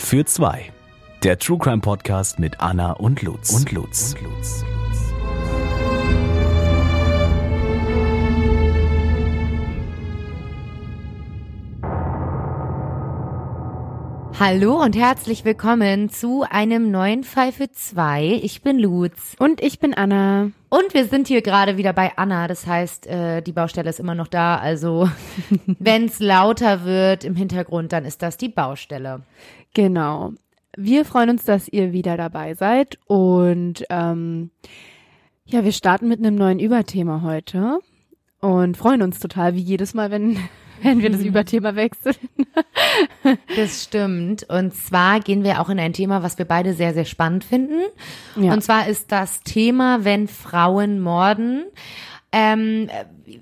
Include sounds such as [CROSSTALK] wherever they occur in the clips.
für zwei. Der True Crime Podcast mit Anna und Lutz. Und Lutz. Und Lutz. Hallo und herzlich willkommen zu einem neuen Fall für zwei. Ich bin Lutz. Und ich bin Anna. Und wir sind hier gerade wieder bei Anna. Das heißt, äh, die Baustelle ist immer noch da. Also, [LAUGHS] wenn es lauter wird im Hintergrund, dann ist das die Baustelle. Genau. Wir freuen uns, dass ihr wieder dabei seid. Und ähm, ja, wir starten mit einem neuen Überthema heute. Und freuen uns total, wie jedes Mal, wenn [LAUGHS] wenn wir das Überthema wechseln. [LAUGHS] das stimmt. Und zwar gehen wir auch in ein Thema, was wir beide sehr, sehr spannend finden. Ja. Und zwar ist das Thema, wenn Frauen morden. Ähm,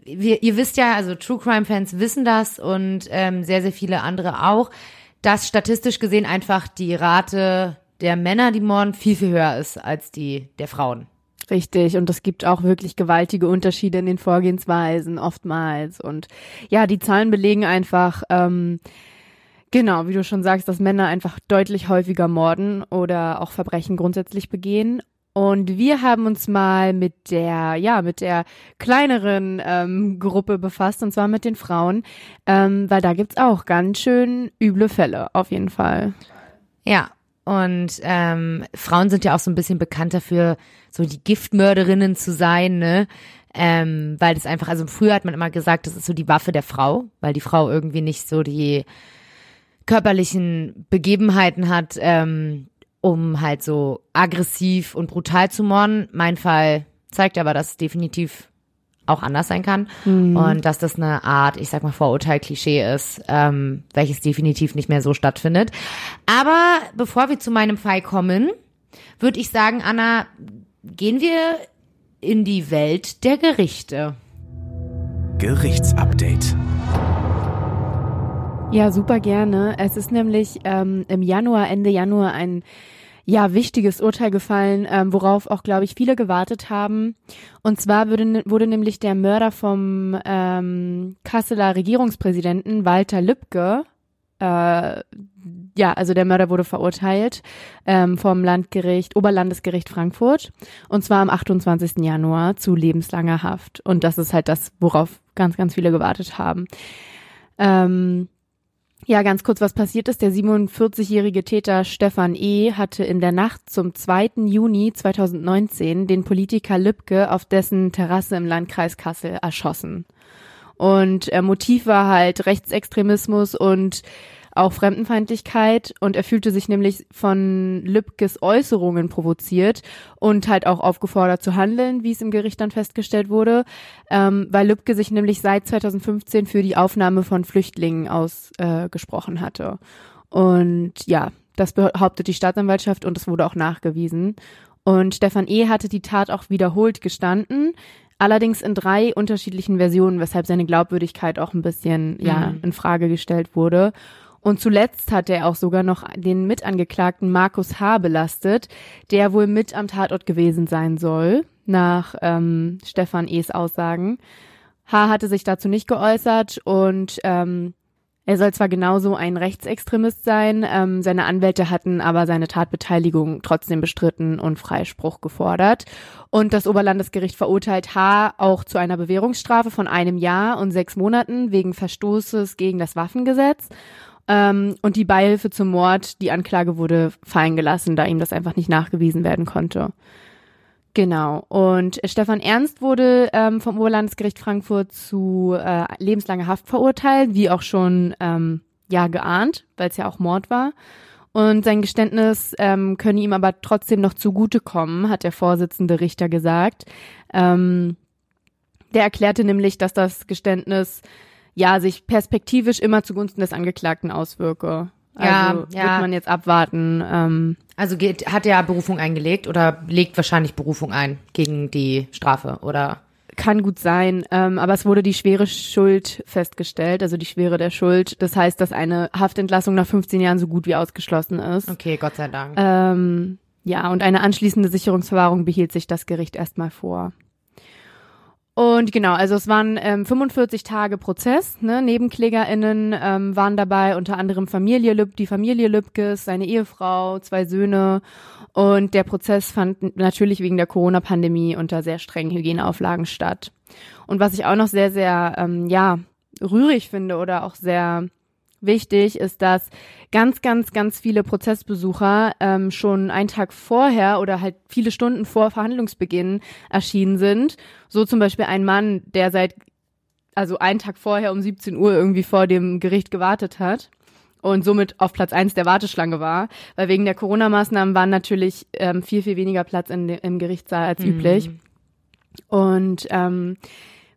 wir, ihr wisst ja, also True Crime Fans wissen das und ähm, sehr, sehr viele andere auch, dass statistisch gesehen einfach die Rate der Männer, die morden, viel, viel höher ist als die der Frauen. Richtig, und es gibt auch wirklich gewaltige Unterschiede in den Vorgehensweisen oftmals. Und ja, die Zahlen belegen einfach, ähm, genau, wie du schon sagst, dass Männer einfach deutlich häufiger morden oder auch Verbrechen grundsätzlich begehen. Und wir haben uns mal mit der, ja, mit der kleineren ähm, Gruppe befasst, und zwar mit den Frauen, ähm, weil da gibt's auch ganz schön üble Fälle, auf jeden Fall. Ja, und ähm, Frauen sind ja auch so ein bisschen bekannt dafür, so die Giftmörderinnen zu sein, ne? Ähm, weil das einfach, also früher hat man immer gesagt, das ist so die Waffe der Frau, weil die Frau irgendwie nicht so die körperlichen Begebenheiten hat, ähm, um halt so aggressiv und brutal zu morden. Mein Fall zeigt aber, dass es definitiv auch anders sein kann mhm. und dass das eine Art, ich sag mal, Vorurteil-Klischee ist, ähm, welches definitiv nicht mehr so stattfindet. Aber bevor wir zu meinem Fall kommen, würde ich sagen, Anna, gehen wir in die Welt der Gerichte. Gerichtsupdate. Ja, super gerne. Es ist nämlich ähm, im Januar, Ende Januar ein ja, wichtiges Urteil gefallen, ähm, worauf auch, glaube ich, viele gewartet haben. Und zwar wurde, wurde nämlich der Mörder vom ähm, Kasseler Regierungspräsidenten Walter Lübcke, äh, ja, also der Mörder wurde verurteilt ähm, vom Landgericht, Oberlandesgericht Frankfurt. Und zwar am 28. Januar zu lebenslanger Haft. Und das ist halt das, worauf ganz, ganz viele gewartet haben. Ähm, ja, ganz kurz, was passiert ist. Der 47-jährige Täter Stefan E. hatte in der Nacht zum 2. Juni 2019 den Politiker Lübcke auf dessen Terrasse im Landkreis Kassel erschossen. Und äh, Motiv war halt Rechtsextremismus und auch Fremdenfeindlichkeit und er fühlte sich nämlich von Lübkes Äußerungen provoziert und halt auch aufgefordert zu handeln, wie es im Gericht dann festgestellt wurde, ähm, weil Lübke sich nämlich seit 2015 für die Aufnahme von Flüchtlingen ausgesprochen äh, hatte. Und ja, das behauptet die Staatsanwaltschaft und es wurde auch nachgewiesen. Und Stefan E. hatte die Tat auch wiederholt gestanden, allerdings in drei unterschiedlichen Versionen, weshalb seine Glaubwürdigkeit auch ein bisschen ja mhm. in Frage gestellt wurde. Und zuletzt hat er auch sogar noch den Mitangeklagten Markus H. belastet, der wohl mit am Tatort gewesen sein soll, nach ähm, Stefan E.s Aussagen. H. hatte sich dazu nicht geäußert und ähm, er soll zwar genauso ein Rechtsextremist sein, ähm, seine Anwälte hatten aber seine Tatbeteiligung trotzdem bestritten und Freispruch gefordert. Und das Oberlandesgericht verurteilt H. auch zu einer Bewährungsstrafe von einem Jahr und sechs Monaten wegen Verstoßes gegen das Waffengesetz. Ähm, und die Beihilfe zum Mord, die Anklage wurde fallen gelassen, da ihm das einfach nicht nachgewiesen werden konnte. Genau. Und Stefan Ernst wurde ähm, vom Oberlandesgericht Frankfurt zu äh, lebenslanger Haft verurteilt, wie auch schon ähm, ja geahnt, weil es ja auch Mord war. Und sein Geständnis ähm, könne ihm aber trotzdem noch zugutekommen, hat der Vorsitzende Richter gesagt. Ähm, der erklärte nämlich, dass das Geständnis ja sich perspektivisch immer zugunsten des Angeklagten auswirke. Also ja, ja. wird man jetzt abwarten. Ähm, also geht, hat er Berufung eingelegt oder legt wahrscheinlich Berufung ein gegen die Strafe oder? Kann gut sein, ähm, aber es wurde die schwere Schuld festgestellt, also die Schwere der Schuld. Das heißt, dass eine Haftentlassung nach 15 Jahren so gut wie ausgeschlossen ist. Okay, Gott sei Dank. Ähm, ja, und eine anschließende Sicherungsverwahrung behielt sich das Gericht erstmal vor. Und genau, also es waren ähm, 45 Tage Prozess. Ne? NebenklägerInnen ähm, waren dabei, unter anderem Familie Lüb, die Familie Lübkes, seine Ehefrau, zwei Söhne. Und der Prozess fand natürlich wegen der Corona-Pandemie unter sehr strengen Hygieneauflagen statt. Und was ich auch noch sehr, sehr, ähm, ja, rührig finde oder auch sehr wichtig, ist, dass ganz, ganz, ganz viele Prozessbesucher ähm, schon einen Tag vorher oder halt viele Stunden vor Verhandlungsbeginn erschienen sind. So zum Beispiel ein Mann, der seit, also einen Tag vorher um 17 Uhr irgendwie vor dem Gericht gewartet hat und somit auf Platz eins der Warteschlange war, weil wegen der Corona-Maßnahmen waren natürlich ähm, viel, viel weniger Platz in im Gerichtssaal als mhm. üblich. Und ähm,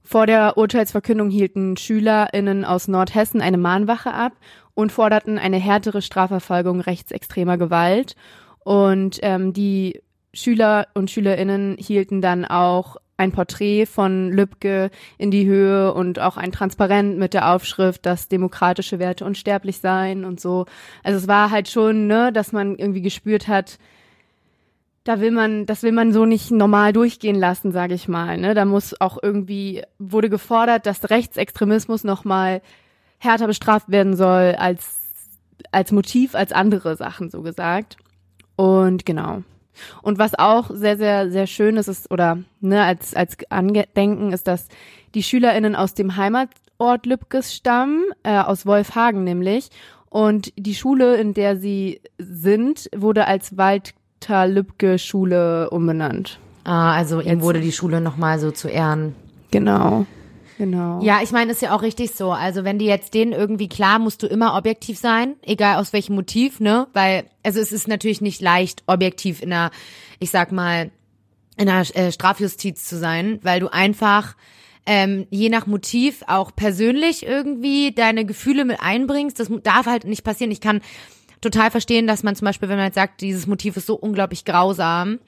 vor der Urteilsverkündung hielten SchülerInnen aus Nordhessen eine Mahnwache ab und forderten eine härtere Strafverfolgung rechtsextremer Gewalt. Und ähm, die Schüler und Schülerinnen hielten dann auch ein Porträt von Lübcke in die Höhe und auch ein Transparent mit der Aufschrift, dass demokratische Werte unsterblich seien und so. Also es war halt schon, ne, dass man irgendwie gespürt hat, da will man, das will man so nicht normal durchgehen lassen, sage ich mal. Ne? Da muss auch irgendwie, wurde gefordert, dass Rechtsextremismus nochmal härter bestraft werden soll als, als Motiv, als andere Sachen, so gesagt. Und genau. Und was auch sehr, sehr, sehr schön ist, ist oder ne, als, als Andenken ist, dass die SchülerInnen aus dem Heimatort Lübkes stammen, äh, aus Wolfhagen nämlich. Und die Schule, in der sie sind, wurde als Wald Walter-Lübcke-Schule umbenannt. Ah, also ihm Jetzt. wurde die Schule nochmal so zu Ehren. Genau. Genau. Ja, ich meine, ist ja auch richtig so. Also wenn die jetzt denen irgendwie klar, musst du immer objektiv sein, egal aus welchem Motiv, ne? Weil, also es ist natürlich nicht leicht, objektiv in einer, ich sag mal, in einer äh, Strafjustiz zu sein, weil du einfach ähm, je nach Motiv auch persönlich irgendwie deine Gefühle mit einbringst. Das darf halt nicht passieren. Ich kann total verstehen, dass man zum Beispiel, wenn man jetzt sagt, dieses Motiv ist so unglaublich grausam,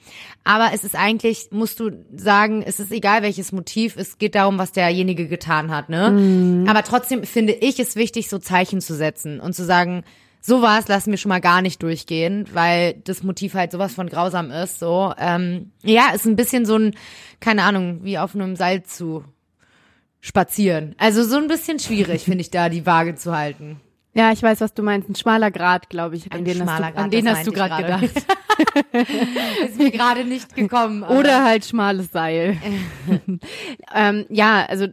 aber es ist eigentlich, musst du sagen, es ist egal welches Motiv, es geht darum, was derjenige getan hat, ne? Mhm. Aber trotzdem finde ich es wichtig, so Zeichen zu setzen und zu sagen, sowas lassen wir schon mal gar nicht durchgehen, weil das Motiv halt sowas von grausam ist. So, ähm, ja, ist ein bisschen so ein, keine Ahnung, wie auf einem Seil zu spazieren. Also so ein bisschen schwierig, finde ich da, die Waage zu halten. Ja, ich weiß, was du meinst. Ein schmaler Grad, glaube ich. An ein den schmaler hast du, an den hast du gerade gedacht. [LAUGHS] Ist mir gerade nicht gekommen. Oder halt schmales Seil. [LAUGHS] ähm, ja, also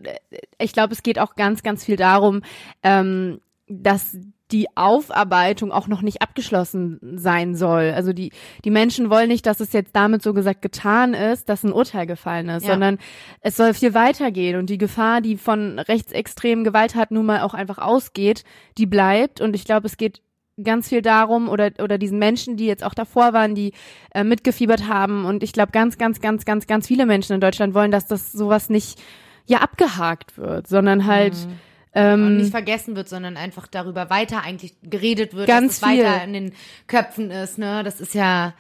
ich glaube, es geht auch ganz, ganz viel darum, ähm, dass die Aufarbeitung auch noch nicht abgeschlossen sein soll. Also die, die Menschen wollen nicht, dass es jetzt damit so gesagt getan ist, dass ein Urteil gefallen ist, ja. sondern es soll viel weitergehen und die Gefahr, die von rechtsextremen Gewalttaten nun mal auch einfach ausgeht, die bleibt und ich glaube, es geht ganz viel darum oder oder diesen Menschen, die jetzt auch davor waren, die äh, mitgefiebert haben und ich glaube ganz ganz ganz ganz ganz viele Menschen in Deutschland wollen, dass das sowas nicht ja abgehakt wird, sondern halt mhm ähm, und nicht vergessen wird, sondern einfach darüber weiter eigentlich geredet wird, ganz dass es weiter in den Köpfen ist. Ne, das ist ja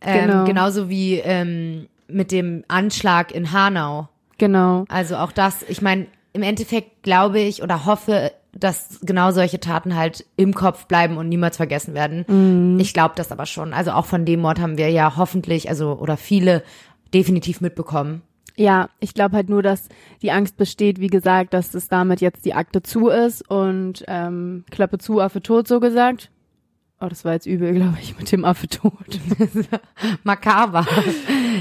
ähm, genau. genauso wie ähm, mit dem Anschlag in Hanau. Genau. Also auch das. Ich meine, im Endeffekt glaube ich oder hoffe, dass genau solche Taten halt im Kopf bleiben und niemals vergessen werden. Mhm. Ich glaube das aber schon. Also auch von dem Mord haben wir ja hoffentlich, also oder viele definitiv mitbekommen. Ja, ich glaube halt nur, dass die Angst besteht, wie gesagt, dass es damit jetzt die Akte zu ist und ähm, Klappe zu, Affe tot, so gesagt. Oh, das war jetzt übel, [LAUGHS] glaube ich, mit dem Affe tot. [LAUGHS] Makaber.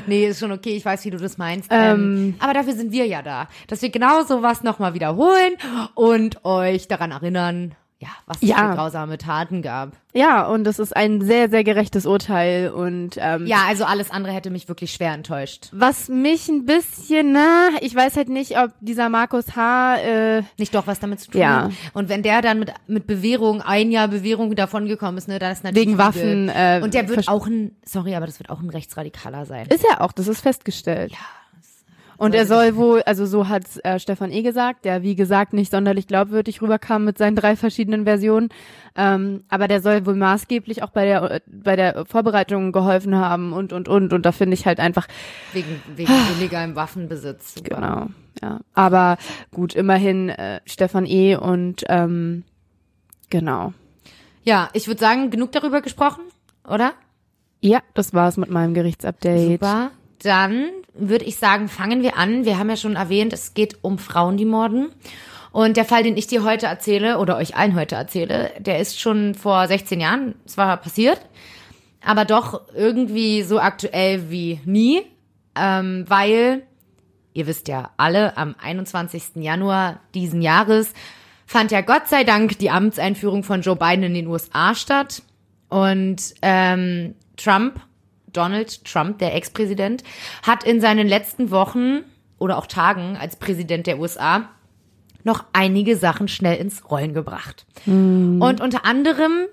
nee, ist schon okay, ich weiß, wie du das meinst. Ähm, aber dafür sind wir ja da, dass wir genau sowas nochmal wiederholen und euch daran erinnern, ja, was es ja. für grausame Taten gab. Ja, und es ist ein sehr, sehr gerechtes Urteil und ähm, ja, also alles andere hätte mich wirklich schwer enttäuscht. Was mich ein bisschen, na, ich weiß halt nicht, ob dieser Markus H. Äh, nicht doch was damit zu tun ja. hat. Und wenn der dann mit mit Bewährung ein Jahr Bewährung davon gekommen ist, ne, dann ist natürlich wegen Waffen. Äh, und der wird auch ein, sorry, aber das wird auch ein Rechtsradikaler sein. Ist er auch, das ist festgestellt. Ja. Und er soll wohl, also so hat äh, Stefan E. gesagt, der wie gesagt nicht sonderlich glaubwürdig rüberkam mit seinen drei verschiedenen Versionen. Ähm, aber der soll wohl maßgeblich auch bei der bei der Vorbereitung geholfen haben und und und und da finde ich halt einfach wegen wegen illegalem Waffenbesitz. Super. Genau, ja. Aber gut, immerhin äh, Stefan E. und ähm, genau. Ja, ich würde sagen, genug darüber gesprochen, oder? Ja, das war's mit meinem Gerichtsupdate. Super. Dann würde ich sagen, fangen wir an. Wir haben ja schon erwähnt, es geht um Frauen, die morden. Und der Fall, den ich dir heute erzähle oder euch allen heute erzähle, der ist schon vor 16 Jahren zwar passiert, aber doch irgendwie so aktuell wie nie, ähm, weil ihr wisst ja alle, am 21. Januar diesen Jahres fand ja Gott sei Dank die Amtseinführung von Joe Biden in den USA statt und ähm, Trump, Donald Trump, der Ex-Präsident, hat in seinen letzten Wochen oder auch Tagen als Präsident der USA noch einige Sachen schnell ins Rollen gebracht. Und unter anderem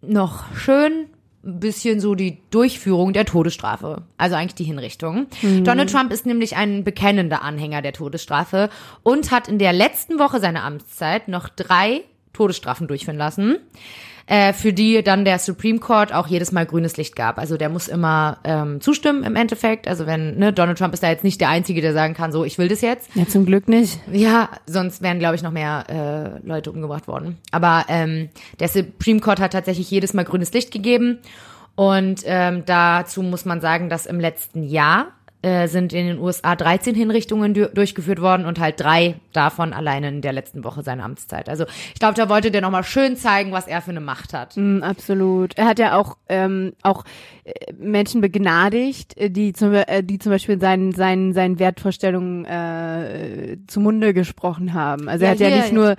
noch schön ein bisschen so die Durchführung der Todesstrafe, also eigentlich die Hinrichtung. Donald Trump ist nämlich ein bekennender Anhänger der Todesstrafe und hat in der letzten Woche seiner Amtszeit noch drei Todesstrafen durchführen lassen, äh, für die dann der Supreme Court auch jedes Mal grünes Licht gab. Also der muss immer ähm, zustimmen im Endeffekt. Also wenn ne, Donald Trump ist da jetzt nicht der Einzige, der sagen kann, so ich will das jetzt. Ja, zum Glück nicht. Ja, sonst wären, glaube ich, noch mehr äh, Leute umgebracht worden. Aber ähm, der Supreme Court hat tatsächlich jedes Mal grünes Licht gegeben. Und ähm, dazu muss man sagen, dass im letzten Jahr äh, sind in den USA 13 Hinrichtungen du durchgeführt worden und halt drei davon alleine in der letzten Woche seiner Amtszeit. Also ich glaube, da wollte der nochmal schön zeigen, was er für eine Macht hat. Mm, absolut. Er hat ja auch ähm, auch äh, Menschen begnadigt, äh, die zum äh, die zum Beispiel seinen seinen seinen Wertvorstellungen äh, zu Munde gesprochen haben. Also Ja, er hat ja nicht nur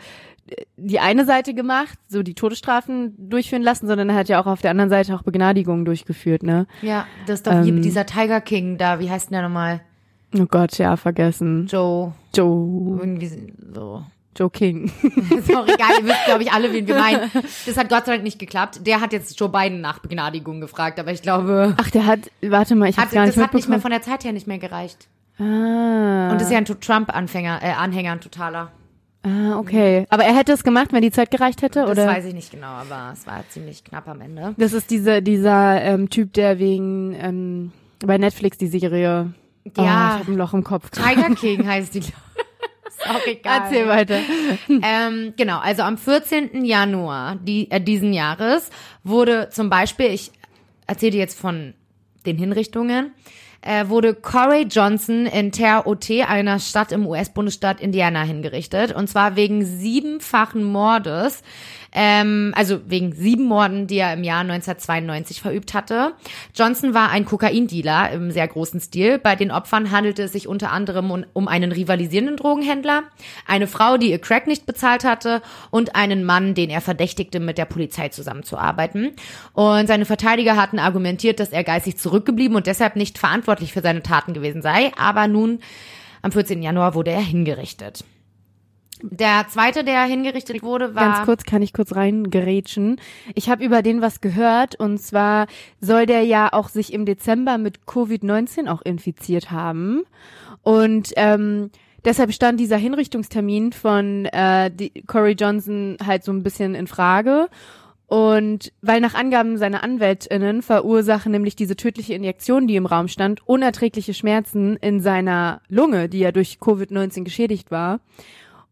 die eine Seite gemacht, so die Todesstrafen durchführen lassen, sondern er hat ja auch auf der anderen Seite auch Begnadigungen durchgeführt, ne? Ja, das ist doch Ähm. dieser Tiger King da, wie heißt denn der nochmal? Oh Gott, ja, vergessen. Joe, Joe, irgendwie so. [LAUGHS] Joe King. Ist auch egal, ihr wisst, glaube ich, alle, wen wir meinen. Das hat Gott sei Dank nicht geklappt. Der hat jetzt Joe Biden nach Begnadigung gefragt, aber ich glaube, Ach, der hat, warte mal, ich hab's gar das nicht hat nicht mehr von der Zeit her nicht mehr gereicht. ah, Und das ist ja ein Trump-Anfänger, äh, Anhänger, ein totaler. Ah, okay. Aber er hätte es gemacht, wenn die Zeit gereicht hätte, Das oder? weiß ich nicht genau, aber es war ziemlich knapp am Ende. Das ist dieser, dieser ähm, Typ, der wegen ähm, bei Netflix die Serie. Oh, Ja. ich hab ein Loch im Kopf. Tiger [LAUGHS] King heißt die. [LAUGHS] Ist auch egal. Erzähl weiter. Ähm, genau, also am 14. Januar die, äh, diesen Jahres wurde zum Beispiel, ich erzähle dir jetzt von den Hinrichtungen, äh, wurde Corey Johnson in Terre Haute, einer Stadt im US-Bundesstaat Indiana, hingerichtet. Und zwar wegen siebenfachen Mordes. Ähm, also wegen sieben Morden, die er im Jahr 1992 verübt hatte. Johnson war ein Kokaindealer im sehr großen Stil. Bei den Opfern handelte es sich unter anderem um, einen rivalisierenden Drogenhändler, eine Frau, die ihr Crack nicht bezahlt hatte und einen Mann, den er verdächtigte, mit der Polizei zusammenzuarbeiten. Und seine Verteidiger hatten argumentiert, dass er geistig zurückgeblieben und deshalb nicht verantwortlich für seine Taten gewesen sei. Aber nun, am 14. Januar, wurde er hingerichtet. Der zweite, der hingerichtet wurde, war Ganz kurz, kann ich kurz reingerätschen. Ich habe über den was gehört und zwar soll der ja auch sich im Dezember mit Covid-19 auch infiziert haben. Und ähm, deshalb stand dieser Hinrichtungstermin von äh, die, Corey Johnson halt so ein bisschen in Frage. Und weil nach Angaben seiner AnwältInnen verursachen nämlich diese tödliche Injektion, die im Raum stand, unerträgliche Schmerzen in seiner Lunge, die ja durch Covid-19 geschädigt war.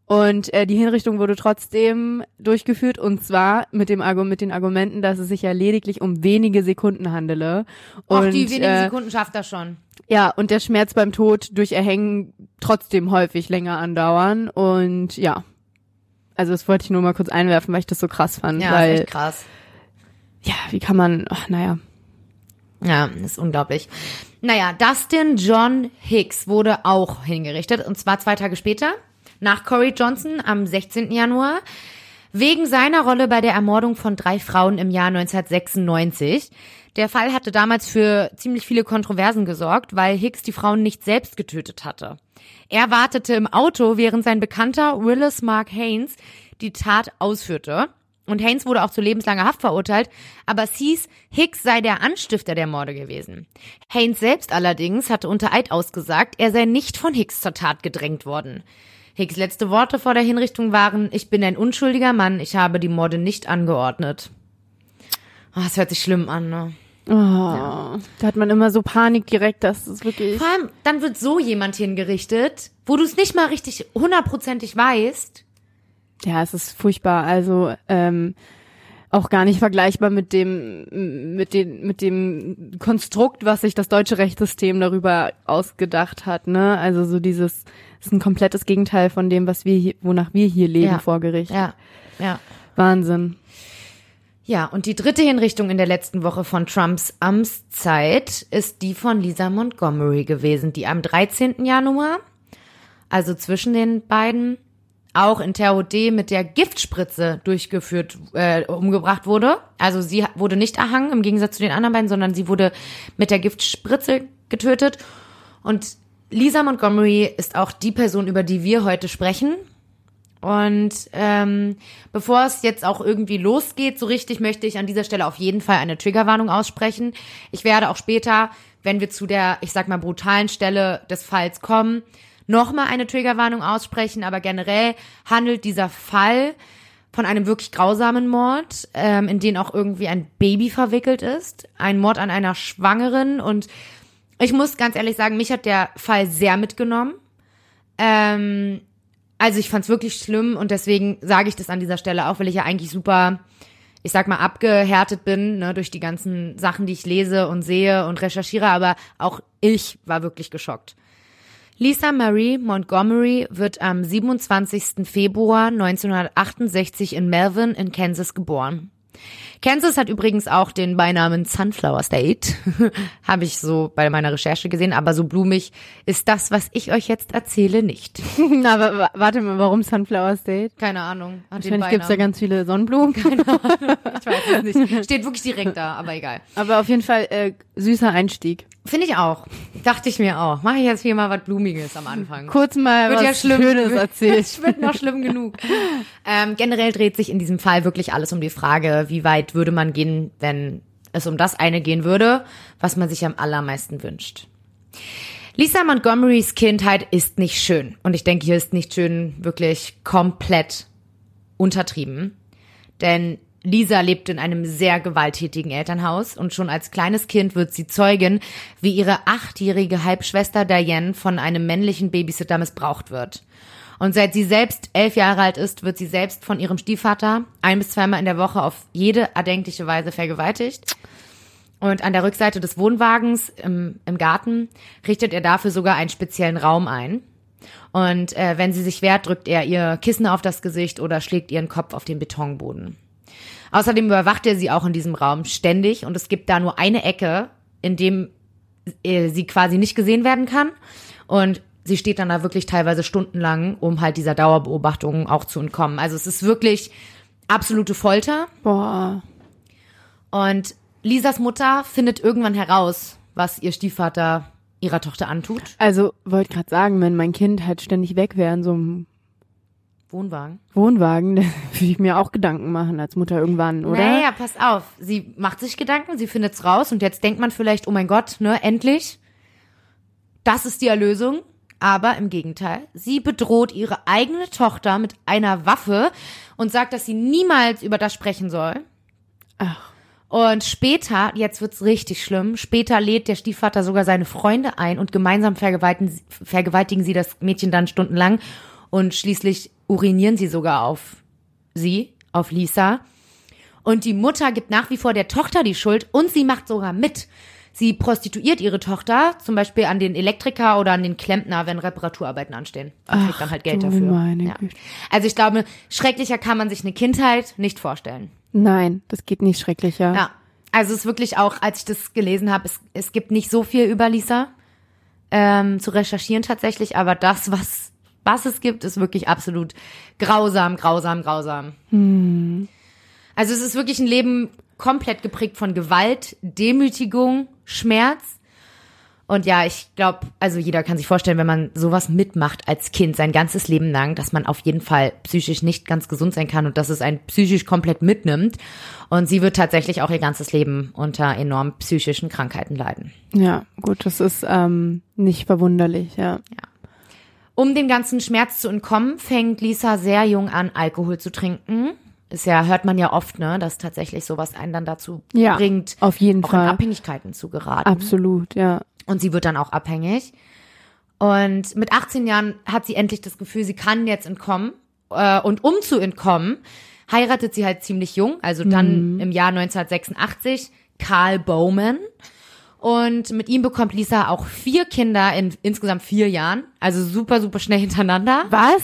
Und äh, die Hinrichtung wurde trotzdem durchgeführt und zwar mit dem Argu mit den Argumenten, dass es sich ja lediglich um wenige Sekunden handele. Auch und, die wenigen äh, Sekunden schafft er schon. Ja, und der Schmerz beim Tod durch Erhängen trotzdem häufig länger andauern und ja. Also das wollte ich nur mal kurz einwerfen, weil ich das so krass fand, Ja, ist weil echt krass. ja, wie kann man, ach, naja. Ja, ist unglaublich. Naja, Dustin John Hicks wurde auch hingerichtet und zwar zwei Tage später, nach Corey Johnson am 16. Januar, wegen seiner Rolle bei der Ermordung von drei Frauen im Jahr 1996. Der Fall hatte damals für ziemlich viele Kontroversen gesorgt, weil Hicks die Frauen nicht selbst getötet hatte. Er wartete im Auto, während sein Bekannter Willis Mark Haynes die Tat ausführte. Und Haynes wurde auch zu lebenslanger Haft verurteilt, aber es hieß, Hicks sei der Anstifter der Morde gewesen. Haynes selbst allerdings hatte unter Eid ausgesagt, er sei nicht von Hicks zur Tat gedrängt worden. Hicks letzte Worte vor der Hinrichtung waren, ich bin ein unschuldiger Mann, ich habe die Morde nicht angeordnet. Oh, das hört sich schlimm an, ne? Oh, Da hat man immer so Panik direkt, dass es wirklich. Vor allem, dann wird so jemand hingerichtet, wo du es nicht mal richtig hundertprozentig weißt. Ja, es ist furchtbar. Also, ähm, auch gar nicht vergleichbar mit dem, mit den, mit dem Konstrukt, was sich das deutsche Rechtssystem darüber ausgedacht hat, ne? Also so dieses, ist ein komplettes Gegenteil von dem, was wir hier, wonach wir hier leben Ja. vor Gericht. Ja, ja. Wahnsinn. Ja, und die dritte Hinrichtung in der letzten Woche von Trumps Amtszeit ist die von Lisa Montgomery gewesen, die am 13. Januar, also zwischen den beiden, auch in Terre Haute mit der Giftspritze durchgeführt, äh, umgebracht wurde. Also sie wurde nicht erhangen, im Gegensatz zu den anderen beiden, sondern sie wurde mit der Giftspritze getötet. Und Lisa Montgomery ist auch die Person, über die wir heute sprechen. Und ähm, bevor es jetzt auch irgendwie losgeht, so richtig möchte ich an dieser Stelle auf jeden Fall eine Triggerwarnung aussprechen. Ich werde auch später, wenn wir zu der, ich sag mal, brutalen Stelle des Falls kommen, nochmal eine Triggerwarnung aussprechen. Aber generell handelt dieser Fall von einem wirklich grausamen Mord, ähm, in den auch irgendwie ein Baby verwickelt ist. Ein Mord an einer Schwangeren. Und ich muss ganz ehrlich sagen, mich hat der Fall sehr mitgenommen. Ähm, also ich fand's wirklich schlimm und deswegen sage ich das an dieser Stelle auch, weil ich ja eigentlich super, ich sag mal, abgehärtet bin, ne, durch die ganzen Sachen, die ich lese und sehe und recherchiere, aber auch ich war wirklich geschockt. Lisa Marie Montgomery wird am 27. Februar 1968 in Melvin in Kansas geboren. Kansas hat übrigens auch den Beinamen Sunflower State. [LAUGHS] Habe ich so bei meiner Recherche gesehen, aber so blumig ist das, was ich euch jetzt erzähle, nicht. [LAUGHS] Na, aber wa- warte mal, warum Sunflower State? Keine Ahnung. Hat Wahrscheinlich gibt's da Beinamen. ganz viele Sonnenblumen. [LAUGHS] Ich weiß es nicht. Steht wirklich direkt da, aber egal. Aber auf jeden Fall äh, süßer Einstieg. Finde ich auch. Dachte ich mir auch. Mache ich jetzt hier mal was Blumiges am Anfang. Kurz mal Wird was ja schlimm. Schönes erzählt. Es wird noch schlimm genug. ähm, generell dreht sich in diesem Fall wirklich alles um die Frage, wie weit würde man gehen, wenn es um das eine gehen würde, was man sich am allermeisten wünscht. Lisa Montgomerys Kindheit ist nicht schön. Und ich denke, hier ist nicht schön wirklich komplett untertrieben. Denn Lisa lebt in einem sehr gewalttätigen Elternhaus und schon als kleines Kind wird sie Zeugin, wie ihre achtjährige Halbschwester Diane von einem männlichen Babysitter missbraucht wird. Und seit sie selbst elf Jahre alt ist, wird sie selbst von ihrem Stiefvater ein bis zweimal in der Woche auf jede erdenkliche Weise vergewaltigt. Und an der Rückseite des Wohnwagens im, im Garten richtet er dafür sogar einen speziellen Raum ein. Und äh, wenn sie sich wehrt, drückt er ihr Kissen auf das Gesicht oder schlägt ihren Kopf auf den Betonboden. Außerdem überwacht er sie auch in diesem Raum ständig und es gibt da nur eine Ecke, in dem äh, sie quasi nicht gesehen werden kann. Und sie steht dann da wirklich teilweise stundenlang, um halt dieser Dauerbeobachtung auch zu entkommen. Also es ist wirklich absolute Folter. Boah. Und Lisas Mutter findet irgendwann heraus, was ihr Stiefvater ihrer Tochter antut. Also wollte gerade sagen, wenn mein Kind halt ständig weg wäre in so einem Wohnwagen. Wohnwagen, [LAUGHS] dann würde ich mir auch Gedanken machen als Mutter irgendwann, oder? Naja, pass auf. Sie macht sich Gedanken, sie findet's raus und jetzt denkt man vielleicht, oh mein Gott, ne, endlich. Das ist die Erlösung. Aber im Gegenteil, sie bedroht ihre eigene Tochter mit einer Waffe und sagt, dass sie niemals über das sprechen soll. Ach. Und später, jetzt wird's richtig schlimm, später lädt der Stiefvater sogar seine Freunde ein und gemeinsam vergewaltigen, vergewaltigen sie das Mädchen dann stundenlang und schließlich urinieren sie sogar auf sie, auf Lisa. Und die Mutter gibt nach wie vor der Tochter die Schuld und sie macht sogar mit. Sie prostituiert ihre Tochter, zum Beispiel an den Elektriker oder an den Klempner, wenn Reparaturarbeiten anstehen. Und kriegt dann halt Geld dafür. meine ja. Also ich glaube, schrecklicher kann man sich eine Kindheit nicht vorstellen. Nein, das geht nicht schrecklicher. Ja, also es ist wirklich auch, als ich das gelesen habe, es, es gibt nicht so viel über Lisa ähm, zu recherchieren tatsächlich, aber das, was, was es gibt, ist wirklich absolut grausam, grausam, grausam. Also es ist wirklich ein Leben komplett geprägt von Gewalt, Demütigung, Schmerz. Und ja, ich glaube, also jeder kann sich vorstellen, wenn man sowas mitmacht als Kind sein ganzes Leben lang, dass man auf jeden Fall psychisch nicht ganz gesund sein kann und dass es einen psychisch komplett mitnimmt. Und sie wird tatsächlich auch ihr ganzes Leben unter enormen psychischen Krankheiten leiden. Ja, gut, das ist ähm, nicht verwunderlich, ja. Um dem ganzen Schmerz zu entkommen, fängt Lisa sehr jung an, Alkohol zu trinken. Ist ja, hört man ja oft, ne, dass tatsächlich sowas einen dann dazu Ja, bringt, auf jeden auch in Fall. Abhängigkeiten zu geraten. Absolut, ja. Und sie wird dann auch abhängig. Und mit 18 Jahren hat sie endlich das Gefühl, sie kann jetzt entkommen. Äh, Und um zu entkommen, heiratet sie halt ziemlich jung, also dann im Jahr 1986 Karl Bowman. Und mit ihm bekommt Lisa auch vier Kinder in insgesamt vier Jahren. Also super, super schnell hintereinander. Was?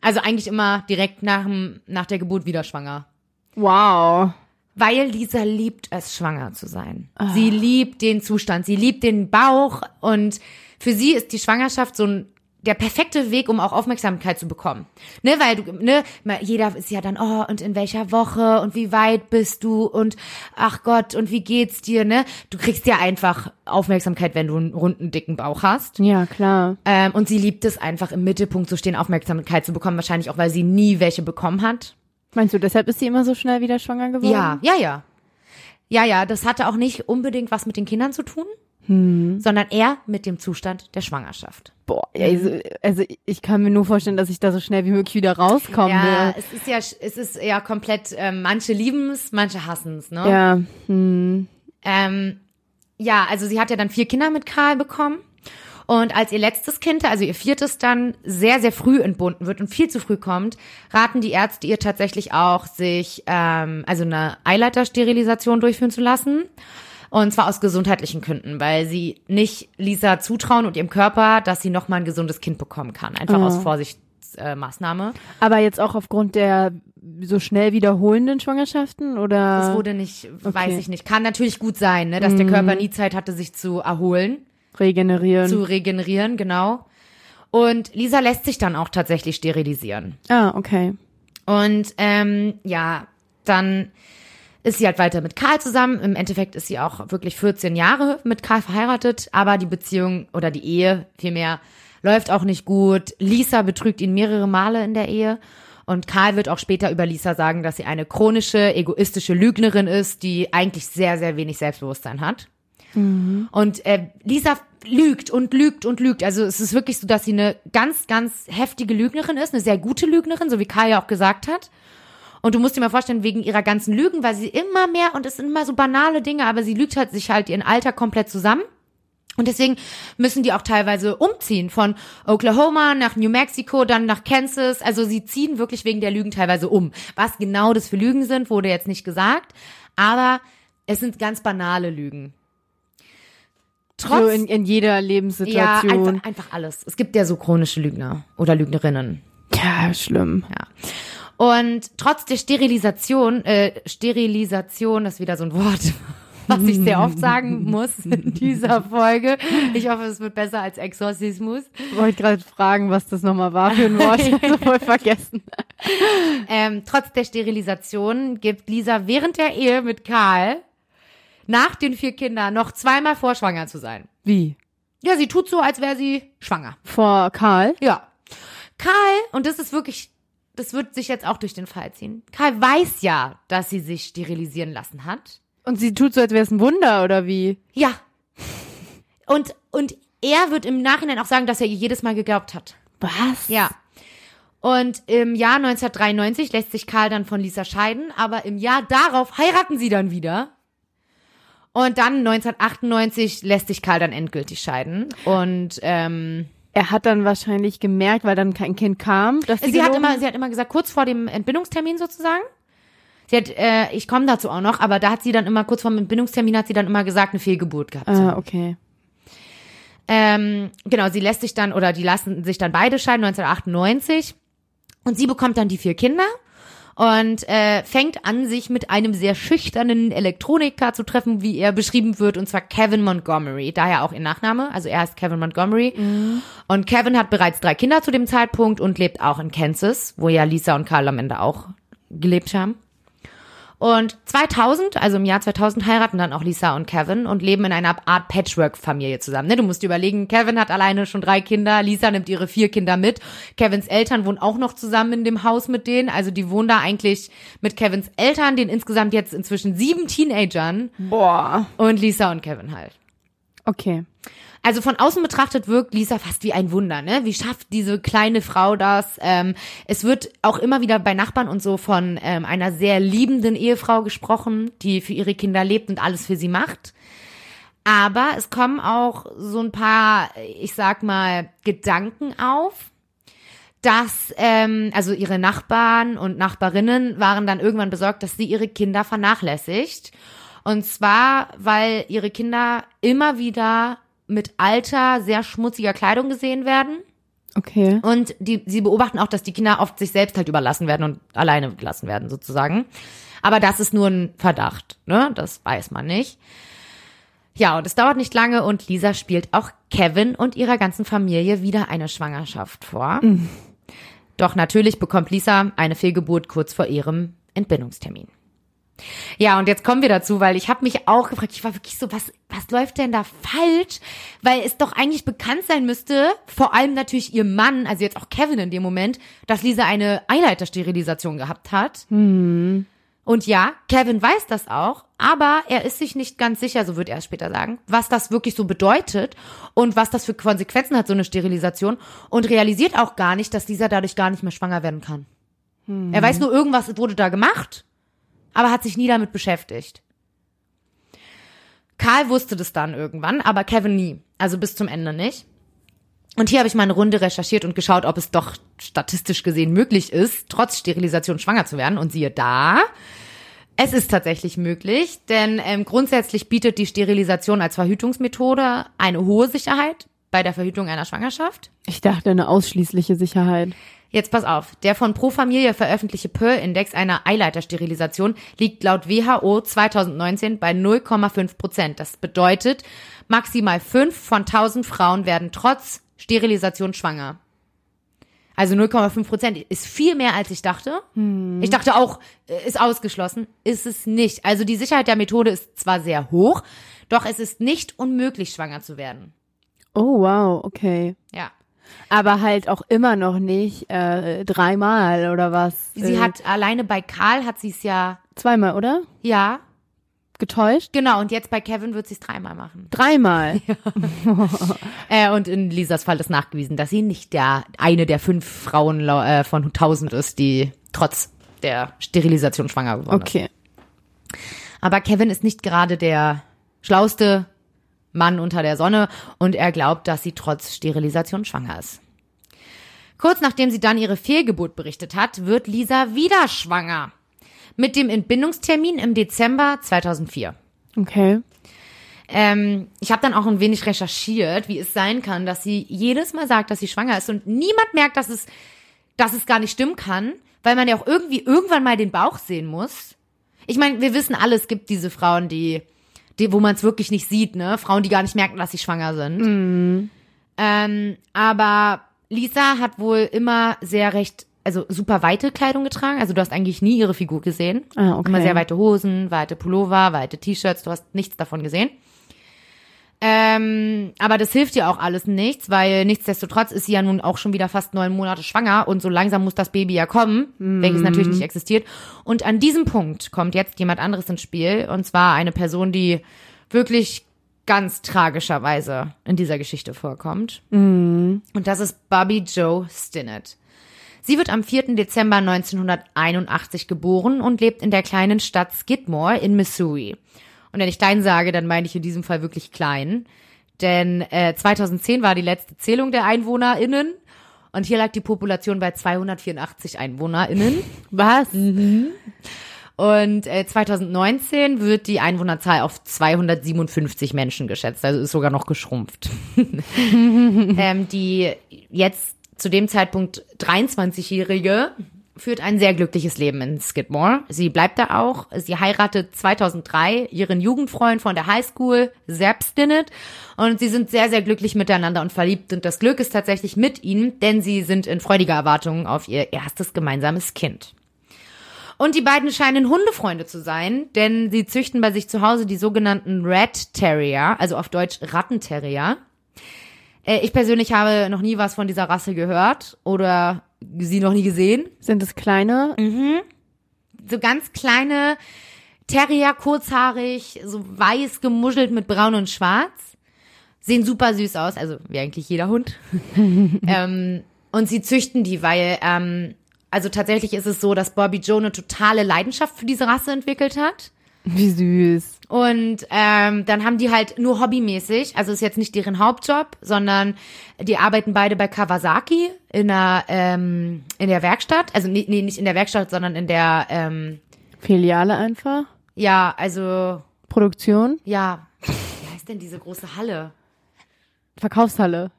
Also eigentlich immer direkt nach, dem, nach der Geburt wieder schwanger. Wow. Weil Lisa liebt es, schwanger zu sein. Sie liebt den Zustand, sie liebt den Bauch und für sie ist die Schwangerschaft so ein der perfekte Weg, um auch Aufmerksamkeit zu bekommen. Ne, weil du, ne, jeder ist ja dann, oh, und in welcher Woche und wie weit bist du und ach Gott, und wie geht's dir, ne? Du kriegst ja einfach Aufmerksamkeit, wenn du einen runden, dicken Bauch hast. Ja, klar. Ähm, und sie liebt es einfach im Mittelpunkt zu stehen, Aufmerksamkeit zu bekommen, wahrscheinlich auch, weil sie nie welche bekommen hat. Meinst du, deshalb ist sie immer so schnell wieder schwanger geworden? Ja, ja, ja. Ja, ja, das hatte auch nicht unbedingt was mit den Kindern zu tun, sondern eher mit dem Zustand der Schwangerschaft. Boah, also, also ich kann mir nur vorstellen, dass ich da so schnell wie möglich wieder rauskomme. Ja, es ist ja, es ist ja komplett, ähm, manche lieben es, manche hassen es, ne? Ja. Hm. Ähm, ja, also sie hat ja dann vier Kinder mit Karl bekommen. Und als ihr letztes Kind, also ihr viertes dann sehr, sehr früh entbunden wird und viel zu früh kommt, raten die Ärzte ihr tatsächlich auch, sich ähm, also eine Eileitersterilisation durchführen zu lassen. Und zwar aus gesundheitlichen Gründen, weil sie nicht Lisa zutrauen und ihrem Körper, dass sie nochmal ein gesundes Kind bekommen kann. Einfach Oh. aus Vorsichtsmaßnahme. Äh. Aber jetzt auch aufgrund der so schnell wiederholenden Schwangerschaften oder? Das wurde nicht, weiß okay. ich nicht. Kann natürlich gut sein, ne, dass der Körper nie Zeit hatte, sich zu erholen. regenerieren. zu regenerieren, genau. Und Lisa lässt sich dann auch tatsächlich sterilisieren. ah, okay. Und ähm, ja, dann ist sie halt weiter mit Karl zusammen. Im Endeffekt ist sie auch wirklich 14 Jahre mit Karl verheiratet, aber die Beziehung oder die Ehe vielmehr läuft auch nicht gut. Lisa betrügt ihn mehrere Male in der Ehe. Und Karl wird auch später über Lisa sagen, dass sie eine chronische, egoistische Lügnerin ist, die eigentlich sehr, sehr wenig Selbstbewusstsein hat. Und äh, Lisa lügt und lügt und lügt. Also es ist wirklich so, dass sie eine ganz, ganz heftige Lügnerin ist, eine sehr gute Lügnerin, so wie Kai ja auch gesagt hat. Und du musst dir mal vorstellen, wegen ihrer ganzen Lügen, weil sie immer mehr, und es sind immer so banale Dinge, aber sie lügt halt sich halt ihren Alter komplett zusammen. Und deswegen müssen die auch teilweise umziehen von Oklahoma nach New Mexico, dann nach Kansas. Also sie ziehen wirklich wegen der Lügen teilweise um. Was genau das für Lügen sind, wurde jetzt nicht gesagt. Aber es sind ganz banale Lügen. Trotz, so in, in jeder ja, Lebenssituation. einfach, einfach alles. Es gibt ja so chronische Lügner oder Lügnerinnen. Ja, schlimm. Ja. Und trotz der Sterilisation, äh, Sterilisation ist wieder so ein Wort, [LAUGHS] was ich sehr oft sagen [LAUGHS] muss in dieser Folge. Ich hoffe, es wird besser als Exorzismus. Ich wollte gerade fragen, was das nochmal war für ein Wort. Ich hab's voll vergessen. Ähm, trotz der Sterilisation gibt Lisa während der Ehe mit Karl nach den vier Kindern noch zweimal vor, schwanger zu sein. Wie? Ja, sie tut so, als wäre sie schwanger. Vor Karl? Ja. Karl, und das ist wirklich, das wird sich jetzt auch durch den Fall ziehen. Karl weiß ja, dass sie sich sterilisieren lassen hat. Und sie tut so, als wäre es ein Wunder, oder wie? Ja. Und, und er wird im Nachhinein auch sagen, dass er ihr jedes Mal geglaubt hat. Was? Ja. Und im Jahr 1993 lässt sich Karl dann von Lisa scheiden, aber im Jahr darauf heiraten sie dann wieder. Und dann 1998 lässt sich Karl dann endgültig scheiden. Und ähm, Er hat dann wahrscheinlich gemerkt, weil dann kein Kind kam, dass sie, sie hat immer, sie hat immer gesagt, kurz vor dem Entbindungstermin sozusagen. Sie hat, äh, ich komme dazu auch noch, aber da hat sie dann immer kurz vor dem Entbindungstermin hat sie dann immer gesagt, eine Fehlgeburt gehabt. Ah, okay. Ähm, genau, sie lässt sich dann, oder die lassen sich dann beide scheiden, 1998. Und sie bekommt dann die vier Kinder und äh, fängt an, sich mit einem sehr schüchternen Elektroniker zu treffen, wie er beschrieben wird, und zwar Kevin Montgomery, daher auch ihr Nachname, also er heißt Kevin Montgomery. Und Kevin hat bereits drei Kinder zu dem Zeitpunkt und lebt auch in Kansas, wo ja Lisa und Karl am Ende auch gelebt haben. Und 2000, also im Jahr 2000, heiraten dann auch Lisa und Kevin und leben in einer Art Patchwork-Familie zusammen. Ne? Du musst dir überlegen, Kevin hat alleine schon drei Kinder, Lisa nimmt ihre vier Kinder mit. Kevins Eltern wohnen auch noch zusammen in dem Haus mit denen. Also die wohnen da eigentlich mit Kevins Eltern, den insgesamt jetzt inzwischen sieben Teenagern Boah. und Lisa und Kevin halt. Okay. Also von außen betrachtet wirkt Lisa fast wie ein Wunder, ne? Wie schafft diese kleine Frau das? Ähm, es wird auch immer wieder bei Nachbarn und so von ähm, einer sehr liebenden Ehefrau gesprochen, die für ihre Kinder lebt und alles für sie macht. Aber es kommen auch so ein paar, ich sag mal, Gedanken auf, dass ähm, also ihre Nachbarn und Nachbarinnen waren dann irgendwann besorgt, dass sie ihre Kinder vernachlässigt. Und zwar, weil ihre Kinder immer wieder mit alter, sehr schmutziger Kleidung gesehen werden. Okay. Und die, sie beobachten auch, dass die Kinder oft sich selbst halt überlassen werden und alleine gelassen werden, sozusagen. Aber das ist nur ein Verdacht, ne? Das weiß man nicht. Ja, und es dauert nicht lange und Lisa spielt auch Kevin und ihrer ganzen Familie wieder eine Schwangerschaft vor. Doch natürlich bekommt Lisa eine Fehlgeburt kurz vor ihrem Entbindungstermin. Ja, und jetzt kommen wir dazu, weil ich habe mich auch gefragt, ich war wirklich so, was, was läuft denn da falsch? Weil es doch eigentlich bekannt sein müsste, vor allem natürlich ihr Mann, also jetzt auch Kevin in dem Moment, dass Lisa eine Eileitersterilisation gehabt hat. Und ja, Kevin weiß das auch, aber er ist sich nicht ganz sicher, so wird er es später sagen, was das wirklich so bedeutet und was das für Konsequenzen hat, so eine Sterilisation und realisiert auch gar nicht, dass Lisa dadurch gar nicht mehr schwanger werden kann. Er weiß nur, irgendwas wurde da gemacht, aber hat sich nie damit beschäftigt. Karl wusste das dann irgendwann, aber Kevin nie. Also bis zum Ende nicht. Und hier habe ich mal eine Runde recherchiert und geschaut, ob es doch statistisch gesehen möglich ist, trotz Sterilisation schwanger zu werden. Und siehe da, es ist tatsächlich möglich, denn ähm, grundsätzlich bietet die Sterilisation als Verhütungsmethode eine hohe Sicherheit bei der Verhütung einer Schwangerschaft. Ich dachte eine ausschließliche Sicherheit. Jetzt pass auf, der von Pro Familie veröffentlichte Pearl-Index einer Eileitersterilisation liegt laut WHO 2019 bei 0,5 Prozent. Das bedeutet, maximal fünf von 1000 Frauen werden trotz Sterilisation schwanger. Also 0,5 Prozent ist viel mehr, als ich dachte. Ich dachte auch, äh, ist ausgeschlossen. Ist es nicht. Also die Sicherheit der Methode ist zwar sehr hoch, doch es ist nicht unmöglich, schwanger zu werden. Oh, wow, okay. Ja. Aber halt auch immer noch nicht äh, dreimal oder was? Sie äh, hat alleine bei Karl hat sie es ja, zweimal, oder? ja, Getäuscht? genau. Und jetzt bei Kevin wird sie es dreimal machen. Dreimal. [LAUGHS] [LAUGHS] Äh, und in Lisas Fall ist nachgewiesen, dass sie nicht der eine der fünf Frauen äh, von tausend ist, die trotz der Sterilisation schwanger geworden ist. Okay. Aber Kevin ist nicht gerade der schlauste Mann unter der Sonne und er glaubt, dass sie trotz Sterilisation schwanger ist. Kurz nachdem sie dann ihre Fehlgeburt berichtet hat, wird Lisa wieder schwanger. Mit dem Entbindungstermin im Dezember 2004. Okay. Ähm, ich habe dann auch ein wenig recherchiert, wie es sein kann, dass sie jedes Mal sagt, dass sie schwanger ist und niemand merkt, dass es, dass es gar nicht stimmen kann, weil man ja auch irgendwie irgendwann mal den Bauch sehen muss. Ich meine, wir wissen alle, es gibt diese Frauen, die, die wo man es wirklich nicht sieht, ne? Frauen, die gar nicht merken, dass sie schwanger sind. Ähm, aber Lisa hat wohl immer sehr recht, also super weite Kleidung getragen. Also du hast eigentlich nie ihre Figur gesehen. Ah, okay. Immer sehr weite Hosen, weite Pullover, weite T-Shirts. Du hast nichts davon gesehen. Ähm, aber das hilft ihr auch alles nichts, weil nichtsdestotrotz ist sie ja nun auch schon wieder fast neun Monate schwanger und so langsam muss das Baby ja kommen, welches natürlich nicht existiert. Und an diesem Punkt kommt jetzt jemand anderes ins Spiel und zwar eine Person, die wirklich ganz tragischerweise in dieser Geschichte vorkommt. Und das ist Bobby Joe Stinnett. Sie wird am 4. Dezember 1981 geboren und lebt in der kleinen Stadt Skidmore in Missouri. Und wenn ich klein sage, dann meine ich in diesem Fall wirklich klein. Denn äh, 2010 war die letzte Zählung der EinwohnerInnen und hier lag die Population bei 284 EinwohnerInnen. Was? Und äh, 2019 wird die Einwohnerzahl auf 257 Menschen geschätzt, also ist sogar noch geschrumpft. [LAUGHS] ähm, die jetzt zu dem Zeitpunkt 23-Jährige führt ein sehr glückliches Leben in Skidmore. Sie bleibt da auch. Sie heiratet 2003 ihren Jugendfreund von der Highschool, Zeb Stinnett. Und sie sind sehr, sehr glücklich miteinander und verliebt. Und das Glück ist tatsächlich mit ihnen, denn sie sind in freudiger Erwartung auf ihr erstes gemeinsames Kind. Und die beiden scheinen Hundefreunde zu sein, denn sie züchten bei sich zu Hause die sogenannten Rat Terrier, also auf Deutsch Rattenterrier. Äh, ich persönlich habe noch nie was von dieser Rasse gehört oder sie noch nie gesehen. Sind es kleine? So ganz kleine Terrier, kurzhaarig, so weiß gemuschelt mit braun und schwarz. Sehen super süß aus, also wie eigentlich jeder Hund. [LAUGHS] ähm, und sie züchten die, weil, ähm, also tatsächlich ist es so, dass Bobby Joe eine totale Leidenschaft für diese Rasse entwickelt hat. Wie süß. Und ähm, dann haben die halt nur hobbymäßig, also ist jetzt nicht deren Hauptjob, sondern die arbeiten beide bei Kawasaki in der ähm, in der Werkstatt, also nee, nee nicht in der Werkstatt, sondern in der ähm, Filiale einfach. ja, also Produktion. ja, wie heißt denn diese große Halle? Verkaufshalle.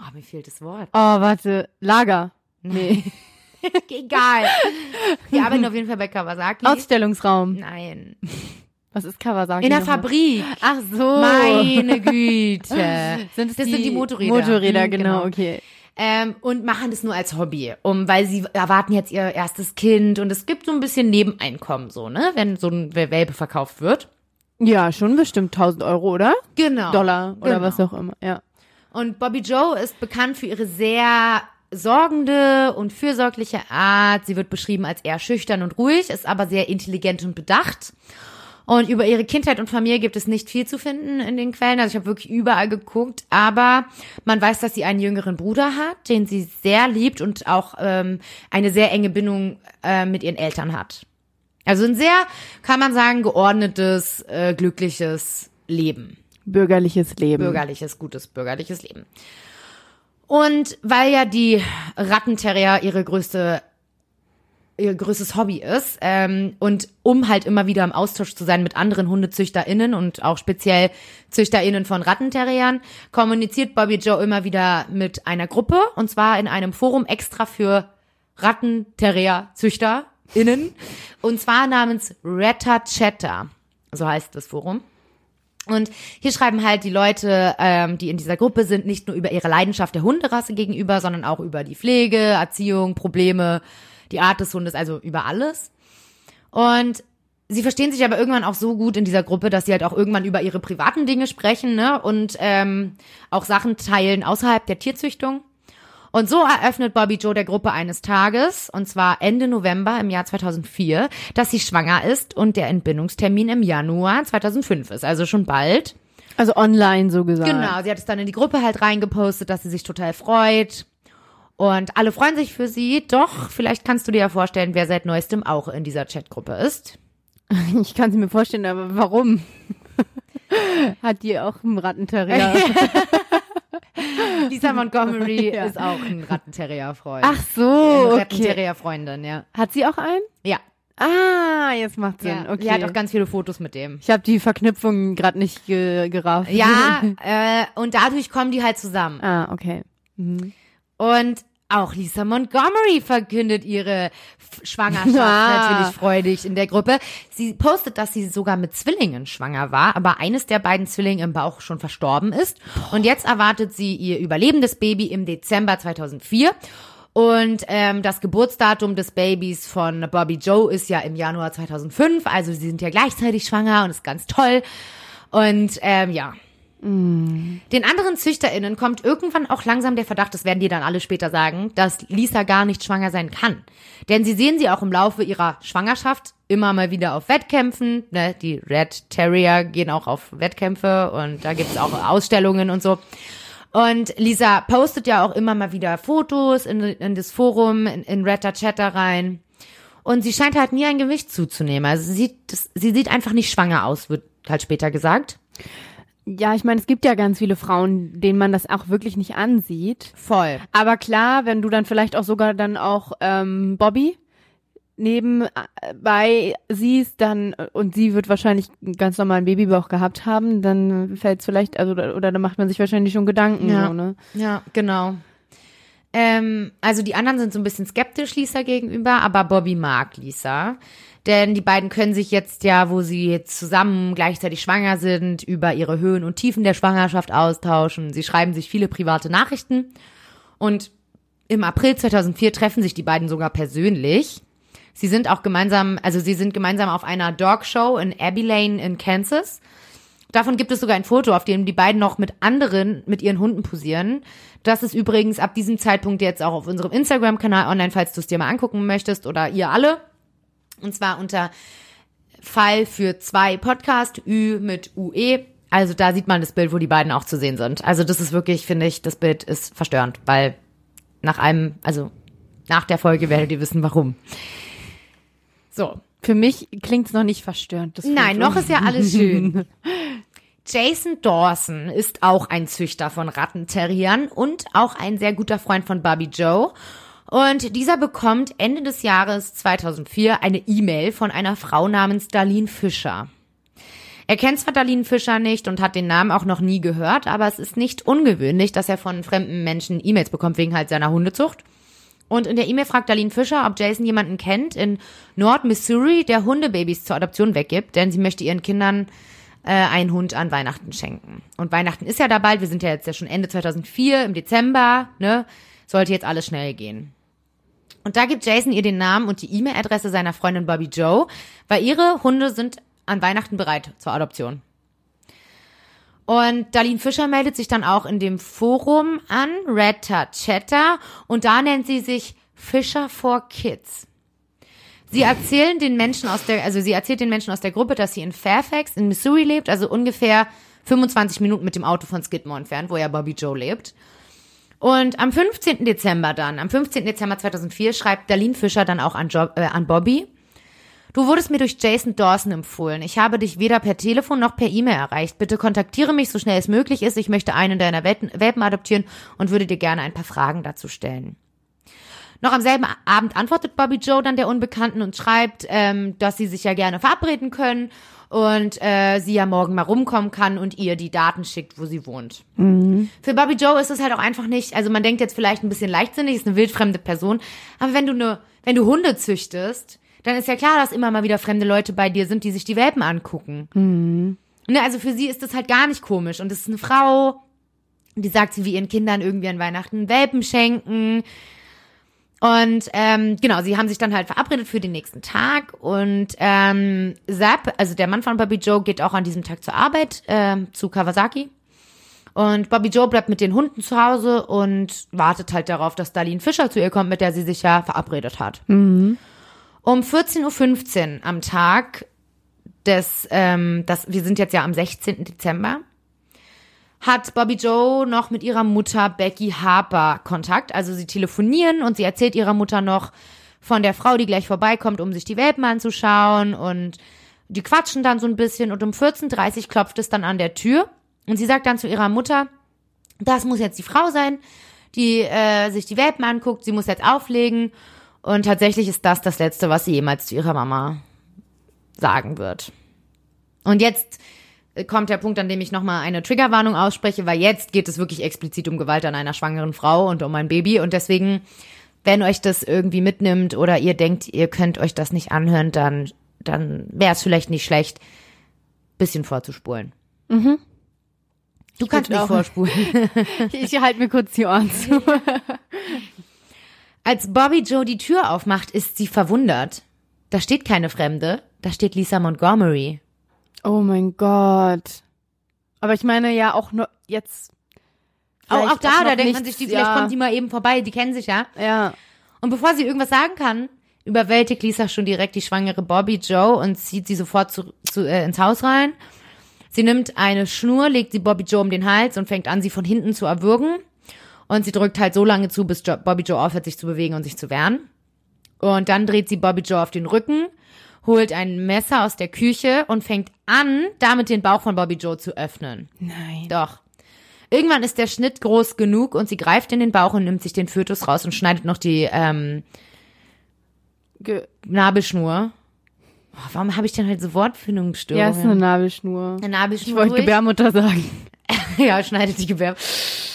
Oh, mir fehlt das Wort. Oh, warte. Lager. Nee. [LAUGHS] Egal. Die arbeiten auf jeden Fall bei Kawasaki. Ausstellungsraum. Nein. Was ist Kawasaki? In der? Fabrik. Ach so. Meine [LAUGHS] Güte. Sind es das die sind die Motorräder. Motorräder, Hm, genau, okay. Ähm, und machen das nur als Hobby, um, weil sie erwarten jetzt ihr erstes Kind und es gibt so ein bisschen Nebeneinkommen, so, ne, wenn so ein Welpe verkauft wird. Ja, schon bestimmt 1000 Euro, oder? Genau. Dollar oder Genau. was auch immer, ja. Und Bobby Joe ist bekannt für ihre sehr sorgende und fürsorgliche Art. Sie wird beschrieben als eher schüchtern und ruhig, ist aber sehr intelligent und bedacht. Und über ihre Kindheit und Familie gibt es nicht viel zu finden in den Quellen. Also ich habe wirklich überall geguckt, aber man weiß, dass sie einen jüngeren Bruder hat, den sie sehr liebt und auch ähm, eine sehr enge Bindung äh, mit ihren Eltern hat. Also ein sehr, kann man sagen, geordnetes, äh, glückliches Leben Bürgerliches Leben. bürgerliches, gutes bürgerliches Leben. Und weil ja die Rattenterrier ihre größte ihr größtes Hobby ist ähm, und um halt immer wieder im Austausch zu sein mit anderen HundezüchterInnen und auch speziell ZüchterInnen von Rattenterriern, kommuniziert Bobby Joe immer wieder mit einer Gruppe und zwar in einem Forum extra für Rattenterrier-ZüchterInnen und zwar namens Retta Chatter, so heißt das Forum. Und hier schreiben halt die Leute, ähm, die in dieser Gruppe sind, nicht nur über ihre Leidenschaft der Hunderasse gegenüber, sondern auch über die Pflege, Erziehung, Probleme, die Art des Hundes, also über alles. Und sie verstehen sich aber irgendwann auch so gut in dieser Gruppe, dass sie halt auch irgendwann über ihre privaten Dinge sprechen, ne? Und ähm, auch Sachen teilen außerhalb der Tierzüchtung. Und so eröffnet Bobby Joe der Gruppe eines Tages, und zwar Ende November im Jahr 2004, dass sie schwanger ist und der Entbindungstermin im Januar 2005 ist, also schon bald. Also online so gesagt. Genau, sie hat es dann in die Gruppe halt reingepostet, dass sie sich total freut. Und alle freuen sich für sie, doch vielleicht kannst du dir ja vorstellen, wer seit neuestem auch in dieser Chatgruppe ist. [LAUGHS] Ich kann sie mir vorstellen, aber warum? [LAUGHS] Hat die auch einen Rattenterrier? Lisa [LAUGHS] Montgomery Ja. ist auch ein Rattenterrier-Freund. Ach so, Eine okay. Rattenterrier-Freundin, ja. Hat sie auch einen? Ja. Ah, jetzt macht Sinn. ja. Okay. Die hat auch ganz viele Fotos mit dem. ich habe die Verknüpfung gerade nicht ge gerafft. Ja, äh, und dadurch kommen die halt zusammen. ah, okay. Und auch Lisa Montgomery verkündet ihre Schwangerschaft [LAUGHS] Ah. natürlich freudig in der Gruppe. Sie postet, dass sie sogar mit Zwillingen schwanger war, aber eines der beiden Zwillinge im Bauch schon verstorben ist. Und jetzt erwartet sie ihr überlebendes Baby im Dezember 2004. Und ähm, das Geburtsdatum des Babys von Bobby Joe ist ja im Januar 2005. Also sie sind ja gleichzeitig schwanger und ist ganz toll. Und ähm, ja, den anderen ZüchterInnen kommt irgendwann auch langsam der Verdacht, das werden die dann alle später sagen, dass Lisa gar nicht schwanger sein kann. Denn sie sehen sie auch im Laufe ihrer Schwangerschaft immer mal wieder auf Wettkämpfen. Ne? Die Red Terrier gehen auch auf Wettkämpfe und da gibt's auch Ausstellungen und so. Und Lisa postet ja auch immer mal wieder Fotos in, in das Forum, in, in Redder Chatter rein. Und sie scheint halt nie ein Gewicht zuzunehmen. Also sie sieht, sie sieht einfach nicht schwanger aus, wird halt später gesagt. Ja, ich meine, es gibt ja ganz viele Frauen, denen man das auch wirklich nicht ansieht. Voll. Aber klar, wenn du dann vielleicht auch sogar dann auch ähm, Bobby nebenbei siehst, dann und sie wird wahrscheinlich einen ganz normalen Babybauch gehabt haben, dann fällt es vielleicht, also oder, oder da macht man sich wahrscheinlich schon Gedanken, Ja. so, ne? Ja, genau. Ähm, also die anderen sind so ein bisschen skeptisch Lisa gegenüber, aber Bobby mag Lisa. Denn die beiden können sich jetzt ja, wo sie zusammen gleichzeitig schwanger sind, über ihre Höhen und Tiefen der Schwangerschaft austauschen. Sie schreiben sich viele private Nachrichten. Und im April 2004 treffen sich die beiden sogar persönlich. Sie sind auch gemeinsam, also sie sind gemeinsam auf einer Dog Show in Abilene in Kansas. Davon gibt es sogar ein Foto, auf dem die beiden noch mit anderen, mit ihren Hunden posieren. Das ist übrigens ab diesem Zeitpunkt jetzt auch auf unserem Instagram-Kanal online, falls du es dir mal angucken möchtest oder ihr alle. Und zwar unter Fall für zwei Podcast, Ü mit UE. Also da sieht man das Bild, wo die beiden auch zu sehen sind. Also das ist wirklich, finde ich, das Bild ist verstörend, weil nach einem, also nach der Folge werdet ihr wissen, warum. So. Für mich klingt's noch nicht verstörend. Das Nein, noch ist ja alles schön. [LAUGHS] Jason Dawson ist auch ein Züchter von Rattenterriern und auch ein sehr guter Freund von Bobby Joe. Und dieser bekommt Ende des Jahres 2004 eine E-Mail von einer Frau namens Darlene Fischer. Er kennt zwar Darlene Fischer nicht und hat den Namen auch noch nie gehört, aber es ist nicht ungewöhnlich, dass er von fremden Menschen E-Mails bekommt wegen halt seiner Hundezucht. Und in der E-Mail fragt Darlene Fischer, ob Jason jemanden kennt in Nord Missouri, der Hundebabys zur Adoption weggibt, denn sie möchte ihren Kindern äh, einen Hund an Weihnachten schenken. Und Weihnachten ist ja da bald, wir sind ja jetzt ja schon Ende 2004, im Dezember, ne? Sollte jetzt alles schnell gehen. Und da gibt Jason ihr den Namen und die E-Mail-Adresse seiner Freundin Bobby Joe, weil ihre Hunde sind an Weihnachten bereit zur Adoption. Und Darlene Fischer meldet sich dann auch in dem Forum an, Redta Chatter, und da nennt sie sich Fischer for Kids. Sie erzählen den Menschen aus der, also sie erzählt den Menschen aus der Gruppe, dass sie in Fairfax in Missouri lebt, also ungefähr 25 Minuten mit dem Auto von Skidmore entfernt, wo ja Bobby Joe lebt. Und am 15. Dezember dann, am 15. Dezember 2004 schreibt Darlene Fischer dann auch an, jo äh, an Bobby, Du wurdest mir durch Jason Dawson empfohlen. Ich habe dich weder per Telefon noch per E-Mail erreicht. Bitte kontaktiere mich so schnell es möglich ist. Ich möchte einen deiner Welpen adoptieren und würde dir gerne ein paar Fragen dazu stellen. Noch am selben Abend antwortet Bobby Joe dann der Unbekannten und schreibt, ähm, dass sie sich ja gerne verabreden können und äh, sie ja morgen mal rumkommen kann und ihr die Daten schickt, wo sie wohnt. Für Bobby Joe ist es halt auch einfach nicht, also man denkt jetzt vielleicht ein bisschen leichtsinnig, ist eine wildfremde Person, aber wenn du ne, wenn du Hunde züchtest, dann ist ja klar, dass immer mal wieder fremde Leute bei dir sind, die sich die Welpen angucken. Ne, also für sie ist das halt gar nicht komisch und es ist eine Frau, die sagt, sie will ihren Kindern irgendwie an Weihnachten Welpen schenken. Und ähm, genau, sie haben sich dann halt verabredet für den nächsten Tag und ähm, Zapp, also der Mann von Bobby Joe, geht auch an diesem Tag zur Arbeit ähm, zu Kawasaki. Und Bobby Joe bleibt mit den Hunden zu Hause und wartet halt darauf, dass Darlene Fischer zu ihr kommt, mit der sie sich ja verabredet hat. Um 14.15 Uhr am Tag des, ähm, das, wir sind jetzt ja am 16. Dezember, hat Bobby Joe noch mit ihrer Mutter Becky Harper Kontakt. Also sie telefonieren und sie erzählt ihrer Mutter noch von der Frau, die gleich vorbeikommt, um sich die Welpen anzuschauen und die quatschen dann so ein bisschen und um 14.30 Uhr klopft es dann an der Tür und sie sagt dann zu ihrer Mutter, das muss jetzt die Frau sein, die äh, sich die Welpen anguckt, sie muss jetzt auflegen und tatsächlich ist das das Letzte, was sie jemals zu ihrer Mama sagen wird. Und jetzt kommt der Punkt, an dem ich nochmal eine Triggerwarnung ausspreche, weil jetzt geht es wirklich explizit um Gewalt an einer schwangeren Frau und um ein Baby. Und deswegen, wenn euch das irgendwie mitnimmt oder ihr denkt, ihr könnt euch das nicht anhören, dann, dann wäre es vielleicht nicht schlecht, bisschen vorzuspulen. Du kannst würd nicht auch- vorspulen. [LAUGHS] Ich halte mir kurz die Ohren zu. [LAUGHS] Als Bobby Joe die Tür aufmacht, ist sie verwundert. Da steht keine Fremde, da steht Lisa Montgomery. Oh mein Gott. Aber ich meine ja auch nur jetzt. Auch, auch da, da denkt man nichts, sich, die, vielleicht ja. kommt die mal eben vorbei, die kennen sich ja. Ja. Und bevor sie irgendwas sagen kann, überwältigt Lisa schon direkt die schwangere Bobby Joe und zieht sie sofort zu, zu, äh, ins Haus rein. Sie nimmt eine Schnur, legt sie Bobby Joe um den Hals und fängt an, sie von hinten zu erwürgen. Und sie drückt halt so lange zu, bis jo Bobby Joe aufhört, sich zu bewegen und sich zu wehren. Und dann dreht sie Bobby Joe auf den Rücken, holt ein Messer aus der Küche und fängt an, damit den Bauch von Bobby Joe zu öffnen. Nein. Doch. Irgendwann ist der Schnitt groß genug und sie greift in den Bauch und nimmt sich den Fötus raus und schneidet noch die ähm, Ge Nabelschnur. Oh, warum habe ich denn halt so Wortfindungsstörungen? ja, ist eine Nabelschnur. Eine Ich Nabelschnur wollte durch. Gebärmutter sagen. [LAUGHS] ja, schneidet die Gebär.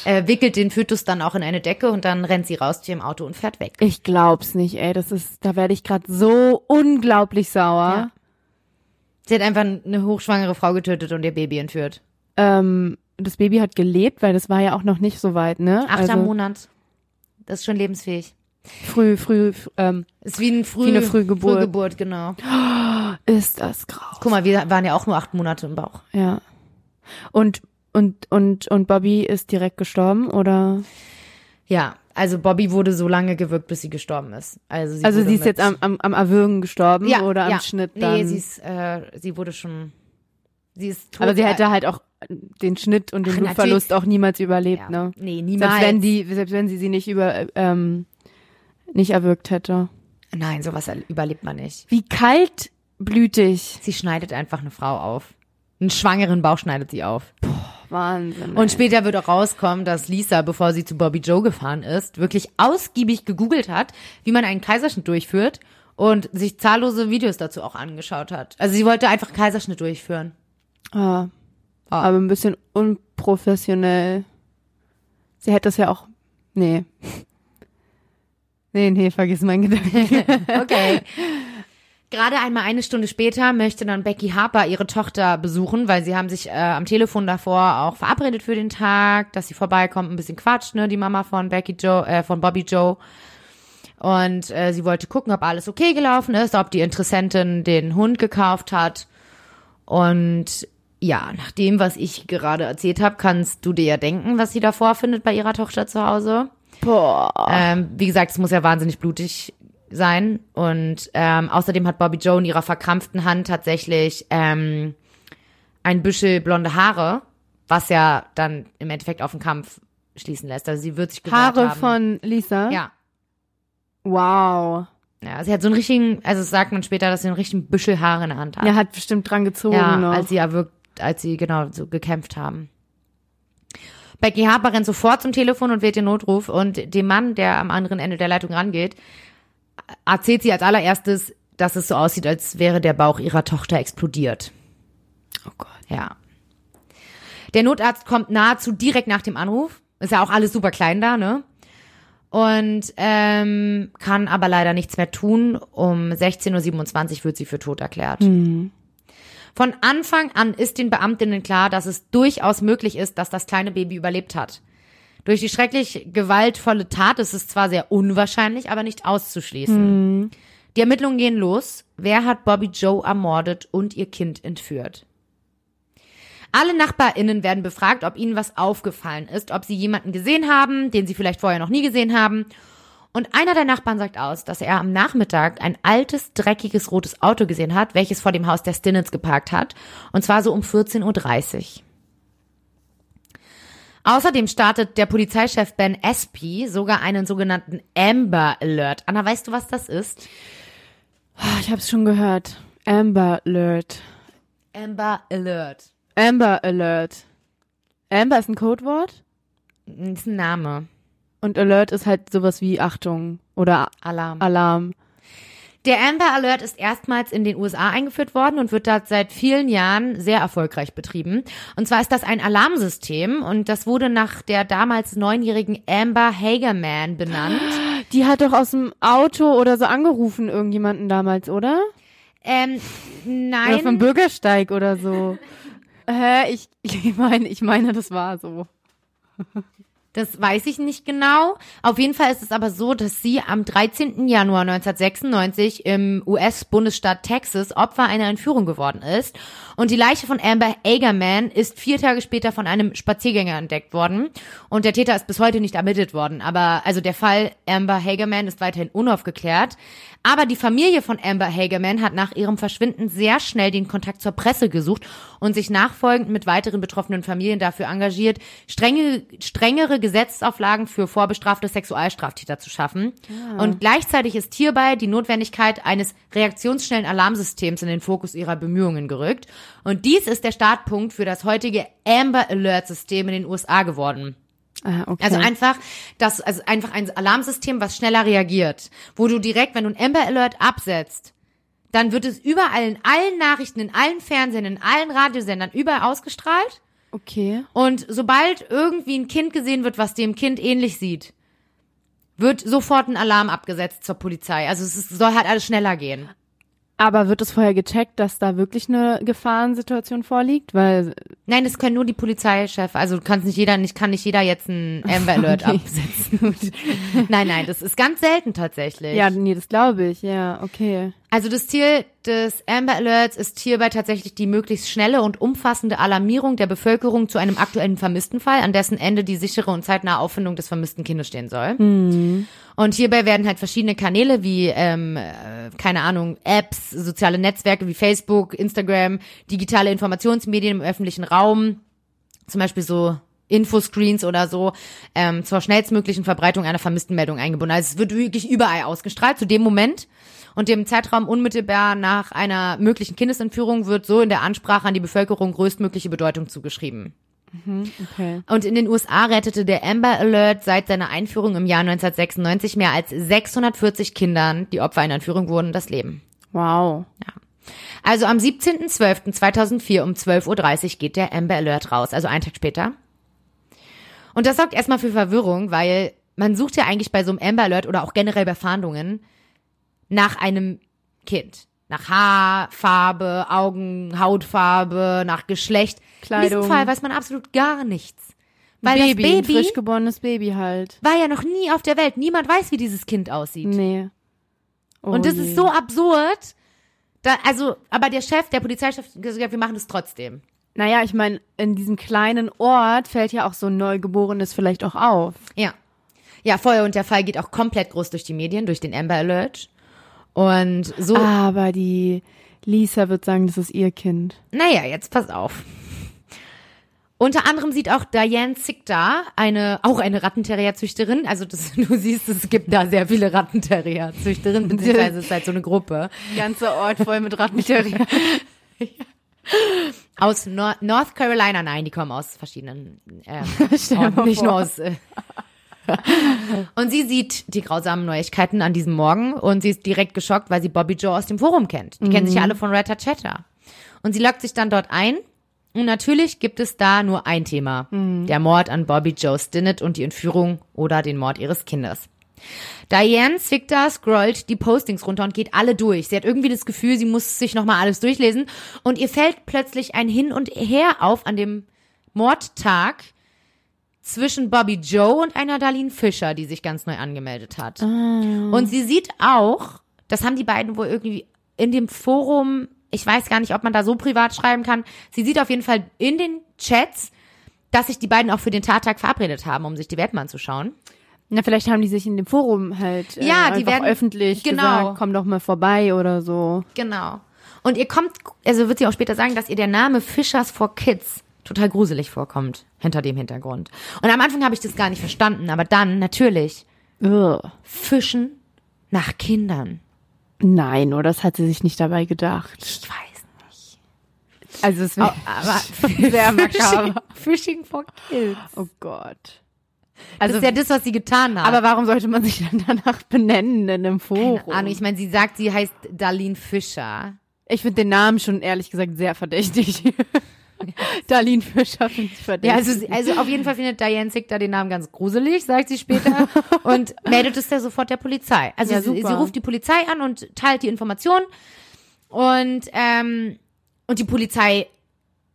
Äh, wickelt den Fötus dann auch in eine Decke und dann rennt sie raus zu ihrem Auto und fährt weg. Ich glaub's nicht, ey. Das ist, da werde ich gerade so unglaublich sauer. Ja. Sie hat einfach eine hochschwangere Frau getötet und ihr Baby entführt. Ähm, das Baby hat gelebt, weil das war ja auch noch nicht so weit, ne? Achter Monat. Das ist schon lebensfähig. Früh, früh, ähm, Ist wie, ein Früh, Wie eine Frühgeburt. Frühgeburt, genau. ist das grau. Guck mal, wir waren ja auch nur acht Monate im Bauch. Ja. Und, und, und, und Bobby ist direkt gestorben, oder? Ja, also Bobby wurde so lange gewirkt, bis sie gestorben ist. Also sie, Also sie ist jetzt am, am, am Erwürgen gestorben ja, oder am ja. Schnitt dann? Nee, sie ist, äh, sie wurde schon, sie ist tot. Aber sie hätte halt auch den Schnitt und den Ach, Blutverlust auch niemals überlebt, ja. ne? Nee, niemals. Selbst wenn die, selbst wenn sie sie nicht über, ähm, nicht erwürgt hätte. Nein, sowas überlebt man nicht. Wie kalt blütig. Sie schneidet einfach eine Frau auf. Einen schwangeren Bauch schneidet sie auf. Wahnsinn. Und später wird auch rauskommen, dass Lisa, bevor sie zu Bobby Joe gefahren ist, wirklich ausgiebig gegoogelt hat, wie man einen Kaiserschnitt durchführt und sich zahllose Videos dazu auch angeschaut hat. Also sie wollte einfach Kaiserschnitt durchführen. ah, Ah. aber ein bisschen unprofessionell. Sie hätte es ja auch. Nee. [LAUGHS] Nee, nee, vergiss meinen Gedanken. [LAUGHS] Okay. Gerade einmal eine Stunde später möchte dann Becky Harper ihre Tochter besuchen, weil sie haben sich äh, am Telefon davor auch verabredet für den Tag, dass sie vorbeikommt, ein bisschen quatscht, ne, die Mama von Becky Joe, äh, von Bobby Joe. Und äh, sie wollte gucken, ob alles okay gelaufen ist, ob die Interessentin den Hund gekauft hat. Und ja, nach dem, was ich gerade erzählt habe, kannst du dir ja denken, was sie da vorfindet bei ihrer Tochter zu Hause. Boah. Ähm, wie gesagt, es muss ja wahnsinnig blutig sein. Und ähm, außerdem hat Bobby Joe in ihrer verkrampften Hand tatsächlich ähm, ein Büschel blonde Haare, was ja dann im Endeffekt auf den Kampf schließen lässt. Also sie wird sich gewehrt Haare haben. von Lisa? Ja. Wow. ja. Sie hat so einen richtigen, also das sagt man später, dass sie einen richtigen Büschel Haare in der Hand hat. Er hat bestimmt dran gezogen Ja, noch. als sie erwürgt, als sie genau so gekämpft haben. Becky Harper rennt sofort zum Telefon und wählt den Notruf und dem Mann, der am anderen Ende der Leitung rangeht, erzählt sie als allererstes, dass es so aussieht, als wäre der Bauch ihrer Tochter explodiert. oh Gott. Ja. Der Notarzt kommt nahezu direkt nach dem Anruf. Ist ja auch alles super klein da, ne? Und ähm, kann aber leider nichts mehr tun. Um 16.27 Uhr wird sie für tot erklärt. Von Anfang an ist den Beamtinnen klar, dass es durchaus möglich ist, dass das kleine Baby überlebt hat. Durch die schrecklich gewaltvolle Tat ist es zwar sehr unwahrscheinlich, aber nicht auszuschließen. Die Ermittlungen gehen los. Wer hat Bobby Joe ermordet und ihr Kind entführt? Alle NachbarInnen werden befragt, ob ihnen was aufgefallen ist, ob sie jemanden gesehen haben, den sie vielleicht vorher noch nie gesehen haben. Und einer der Nachbarn sagt aus, dass er am Nachmittag ein altes, dreckiges rotes Auto gesehen hat, welches vor dem Haus der Stinnets geparkt hat. Und zwar so um 14.30 Uhr. Außerdem startet der Polizeichef Ben Espy sogar einen sogenannten Amber Alert. Anna, weißt du, was das ist? Ah, Ich hab's schon gehört. Amber Alert. Amber Alert. Amber Alert. Amber ist ein Codewort Das ist ein Name. und Alert ist halt sowas wie Achtung oder Alarm. Alarm. Der Amber Alert ist erstmals in den USA eingeführt worden und wird dort seit vielen Jahren sehr erfolgreich betrieben. Und zwar ist das ein Alarmsystem und das wurde nach der damals neunjährigen Amber Hagerman benannt. Die hat doch aus dem Auto oder so angerufen irgendjemanden damals, oder? Ähm, Oder vom nein. Bürgersteig oder so. [LAUGHS] Hä? Ich, ich meine, ich meine, das war so. Das weiß ich nicht genau. Auf jeden Fall ist es aber so, dass sie am 13. Januar 1996 im US-Bundesstaat Texas Opfer einer Entführung geworden ist. Und die Leiche von Amber Agerman ist vier Tage später von einem Spaziergänger entdeckt worden. Und der Täter ist bis heute nicht ermittelt worden. Aber also der Fall Amber Hagerman ist weiterhin unaufgeklärt. Aber die Familie von Amber Hagerman hat nach ihrem Verschwinden sehr schnell den Kontakt zur Presse gesucht und sich nachfolgend mit weiteren betroffenen Familien dafür engagiert, strenge, strengere Gesetzauflagen für vorbestrafte Sexualstraftäter zu schaffen. Und gleichzeitig ist hierbei die Notwendigkeit eines reaktionsschnellen Alarmsystems in den Fokus ihrer Bemühungen gerückt. Und dies ist der Startpunkt für das heutige Amber Alert System in den USA geworden. Ah, okay. Also einfach, das, also einfach ein Alarmsystem, was schneller reagiert. Wo du direkt, wenn du ein Amber Alert absetzt, dann wird es überall in allen Nachrichten, in allen Fernsehen, in allen Radiosendern überall ausgestrahlt. okay. Und sobald irgendwie ein Kind gesehen wird, was dem Kind ähnlich sieht, wird sofort ein Alarm abgesetzt zur Polizei. Also es ist, soll halt alles schneller gehen. Aber wird es vorher gecheckt, dass da wirklich eine Gefahrensituation vorliegt? Weil, Nein, das können nur die Polizeichef. Also du kannst nicht jeder, nicht kann nicht jeder jetzt einen Amber Alert [LAUGHS] Okay. absetzen. nein, nein, das ist ganz selten tatsächlich. ja, nee, das glaube ich, ja, okay. Also das Ziel des Amber Alerts ist hierbei tatsächlich die möglichst schnelle und umfassende Alarmierung der Bevölkerung zu einem aktuellen Vermisstenfall, an dessen Ende die sichere und zeitnahe Auffindung des vermissten Kindes stehen soll. Und hierbei werden halt verschiedene Kanäle wie, ähm, äh, keine Ahnung, Apps, soziale Netzwerke wie Facebook, Instagram, digitale Informationsmedien im öffentlichen Raum, zum Beispiel so Infoscreens oder so, ähm, zur schnellstmöglichen Verbreitung einer vermissten Meldung eingebunden. Also es wird wirklich überall ausgestrahlt zu dem Moment. Und dem Zeitraum unmittelbar nach einer möglichen Kindesentführung wird so in der Ansprache an die Bevölkerung größtmögliche Bedeutung zugeschrieben. Okay. Und in den USA rettete der Amber Alert seit seiner Einführung im Jahr 1996 mehr als 640 Kindern, die Opfer einer Entführung wurden, das Leben. Wow. Also am 17.12.2004 um 12.30 Uhr geht der Amber Alert raus, also einen Tag später. Und das sorgt erstmal für Verwirrung, weil man sucht ja eigentlich bei so einem Amber Alert oder auch generell bei Fahndungen nach einem Kind. Nach Haar, Farbe, Augen, Hautfarbe, nach Geschlecht. In Kleidung. diesem Fall weiß man absolut gar nichts. Weil Baby, das ein Baby frisch geborenes Baby halt. war ja noch nie auf der Welt. Niemand weiß, wie dieses Kind aussieht. Nee. Oh Und das je. ist so absurd. Da, also, aber der Chef, der Polizeichef, hat gesagt, wir machen das trotzdem. Naja, ich meine, in diesem kleinen Ort fällt ja auch so ein Neugeborenes vielleicht auch auf. Ja. Ja, voll. Und der Fall geht auch komplett groß durch die Medien, durch den Amber Alert. Und so, Aber die Lisa wird sagen, das ist ihr Kind. naja, jetzt pass auf. Unter anderem sieht auch Diane Zickda, eine, auch eine Rattenterrierzüchterin, also das, [LAUGHS] du siehst, es gibt da sehr viele Rattenterrierzüchterinnen, [LAUGHS] beziehungsweise es ist halt so eine Gruppe, Ganzer Ort voll mit Rattenterrier. [LAUGHS] aus Nor North Carolina, nein, die kommen aus verschiedenen, ähm, Orten, nicht nur aus, äh, [LAUGHS] und sie sieht die grausamen Neuigkeiten an diesem Morgen und sie ist direkt geschockt, weil sie Bobby Joe aus dem Forum kennt. Die kennen sich ja alle von Red Hat Chatter. Und sie lockt sich dann dort ein. Und natürlich gibt es da nur ein Thema. Der Mord an Bobby Joe Stinnett und die Entführung oder den Mord ihres Kindes. Diane Zwickter scrollt die Postings runter und geht alle durch. Sie hat irgendwie das Gefühl, sie muss sich nochmal alles durchlesen. Und ihr fällt plötzlich ein Hin und Her auf an dem Mordtag zwischen Bobby Joe und einer Darlene Fischer, die sich ganz neu angemeldet hat. Und sie sieht auch, das haben die beiden wohl irgendwie in dem Forum, ich weiß gar nicht, ob man da so privat schreiben kann, sie sieht auf jeden Fall in den Chats, dass sich die beiden auch für den Tattag verabredet haben, um sich die Welt mal anzuschauen. Na, vielleicht haben die sich in dem Forum halt äh, Ja, die werden- öffentlich genau. gesagt, komm doch mal vorbei oder so. Genau. Und ihr kommt, also wird sie auch später sagen, dass ihr der Name Fishers for Kids total gruselig vorkommt, hinter dem Hintergrund. Und am Anfang habe ich das gar nicht verstanden, aber dann natürlich Ugh. Fischen nach Kindern. Nein, oder das hat sie sich nicht dabei gedacht. Ich weiß nicht. Also es Aber sehr [LAUGHS] makaber. Fishing for Kids. Oh Gott. Also das ist ja das, was sie getan hat. Aber warum sollte man sich dann danach benennen in einem Forum? Keine Ahnung, ich meine, sie sagt, sie heißt Darlene Fischer. Ich finde den Namen schon ehrlich gesagt sehr verdächtig. [LAUGHS] Darlene Fischer finde ich verdächtig. Ja, also, also auf jeden Fall findet Diane Zickter den Namen ganz gruselig, sagt sie später, [LAUGHS] und meldet es ja sofort der Polizei. Also Ja, sie, sie ruft die Polizei an und teilt die Informationen und ähm, und die Polizei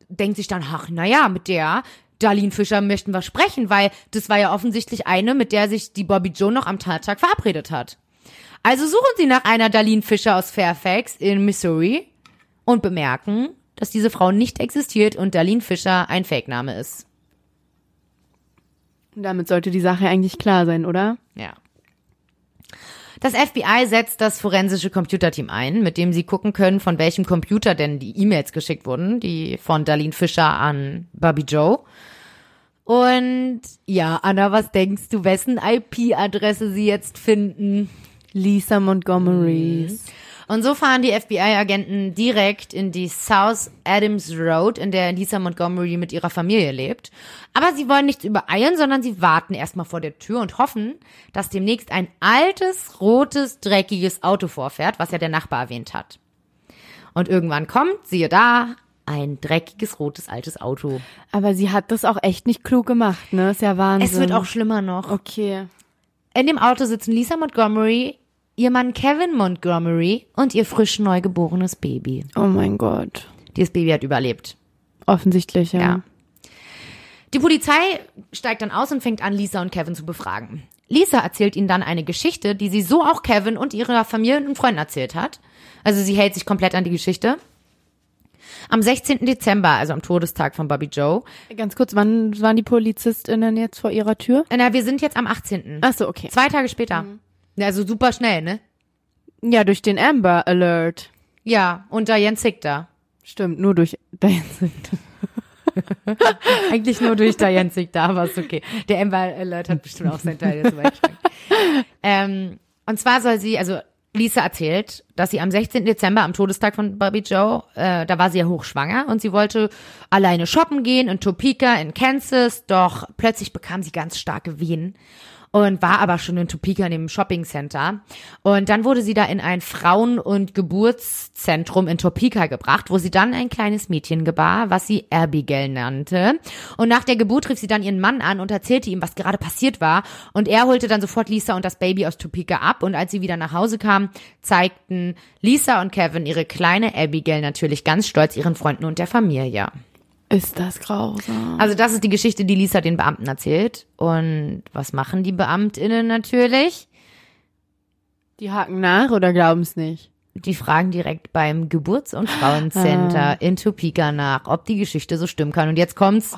denkt sich dann, ach, na ja, mit der Darlene Fischer möchten wir sprechen, weil das war ja offensichtlich eine, mit der sich die Bobby Joe noch am Tattag verabredet hat. Also suchen sie nach einer Darlene Fischer aus Fairfax in Missouri und bemerken, dass diese Frau nicht existiert und Darlene Fischer ein Fake-Name ist. Und damit sollte die Sache eigentlich klar sein, oder? Ja. Das FBI setzt das forensische Computerteam ein, mit dem sie gucken können, von welchem Computer denn die E-Mails geschickt wurden, die von Darlene Fischer an Bobby Joe. Und ja, Anna, was denkst du, wessen IP-Adresse sie jetzt finden? Lisa Montgomerys. Und so fahren die FBI-Agenten direkt in die South Adams Road, in der Lisa Montgomery mit ihrer Familie lebt. Aber sie wollen nichts übereilen, sondern sie warten erstmal vor der Tür und hoffen, dass demnächst ein altes, rotes, dreckiges Auto vorfährt, was ja der Nachbar erwähnt hat. Und irgendwann kommt, siehe da, ein dreckiges, rotes, altes Auto. Aber sie hat das auch echt nicht klug gemacht, ne? Ist ja Wahnsinn. Es wird auch schlimmer noch. Okay. In dem Auto sitzen Lisa Montgomery, ihr Mann Kevin Montgomery und ihr frisch neugeborenes Baby. Oh mein Gott. Dieses Baby hat überlebt. Offensichtlich, ja. Ja. Die Polizei steigt dann aus und fängt an, Lisa und Kevin zu befragen. Lisa erzählt ihnen dann eine Geschichte, die sie so auch Kevin und ihrer Familie und Freunden erzählt hat. Also sie hält sich komplett an die Geschichte. Am 16. Dezember, also am Todestag von Bobby Joe. Ganz kurz, wann waren die PolizistInnen jetzt vor ihrer Tür? Na, wir sind jetzt am 18. Ach so, okay. Zwei Tage später. Also super schnell, ne? Ja, durch den Amber Alert. Ja, und Diane Zickter. Stimmt, nur durch [LAUGHS] Diane [LAUGHS] Eigentlich nur durch Diane Zickter, aber ist okay. Der Amber Alert hat bestimmt auch seinen Teil dazu beigetragen. [LAUGHS] ähm, und zwar soll sie, also Lisa erzählt, dass sie am 16. Dezember, am Todestag von Bobby Joe, äh, da war sie ja hochschwanger und sie wollte alleine shoppen gehen in Topeka in Kansas, doch plötzlich bekam sie ganz starke Wehen und war aber schon in Topeka in dem Shopping Center. Und dann wurde sie da in ein Frauen- und Geburtszentrum in Topeka gebracht, wo sie dann ein kleines Mädchen gebar, was sie Abigail nannte. Und nach der Geburt rief sie dann ihren Mann an und erzählte ihm, was gerade passiert war. Und er holte dann sofort Lisa und das Baby aus Topeka ab. Und als sie wieder nach Hause kam, zeigten Lisa und Kevin ihre kleine Abigail natürlich ganz stolz ihren Freunden und der Familie. Ist das grausam. Also das ist die Geschichte, die Lisa den Beamten erzählt. Und was machen die Beamtinnen natürlich? Die haken nach oder glauben es nicht? Die fragen direkt beim Geburts- und Frauencenter in Topeka nach, ob die Geschichte so stimmen kann. Und jetzt kommt's.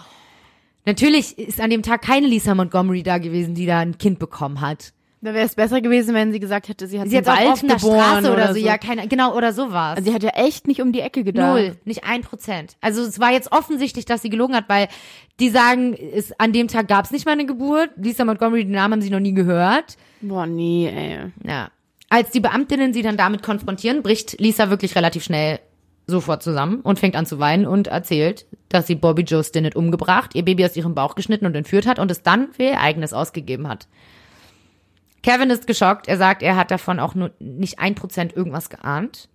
Natürlich ist an dem Tag keine Lisa Montgomery da gewesen, die da ein Kind bekommen hat. Da wäre es besser gewesen, wenn sie gesagt hätte, sie hat Sie im hat auf Wald offener geboren Straße oder, so, ja, keine, genau, oder sowas. Also sie hat ja echt nicht um die Ecke gedacht. Null, nicht ein Prozent. Also es war jetzt offensichtlich, dass sie gelogen hat, weil die sagen, es, an dem Tag gab es nicht mal eine Geburt. Lisa Montgomery, den Namen haben sie noch nie gehört. Boah, nee, ey. Ja. Als die Beamtinnen sie dann damit konfrontieren, bricht Lisa wirklich relativ schnell sofort zusammen und fängt an zu weinen und erzählt, dass sie Bobby Joe Stinnett umgebracht, ihr Baby aus ihrem Bauch geschnitten und entführt hat und es dann für ihr eigenes ausgegeben hat. Kevin ist geschockt. Er sagt, er hat davon auch nur nicht ein Prozent irgendwas geahnt.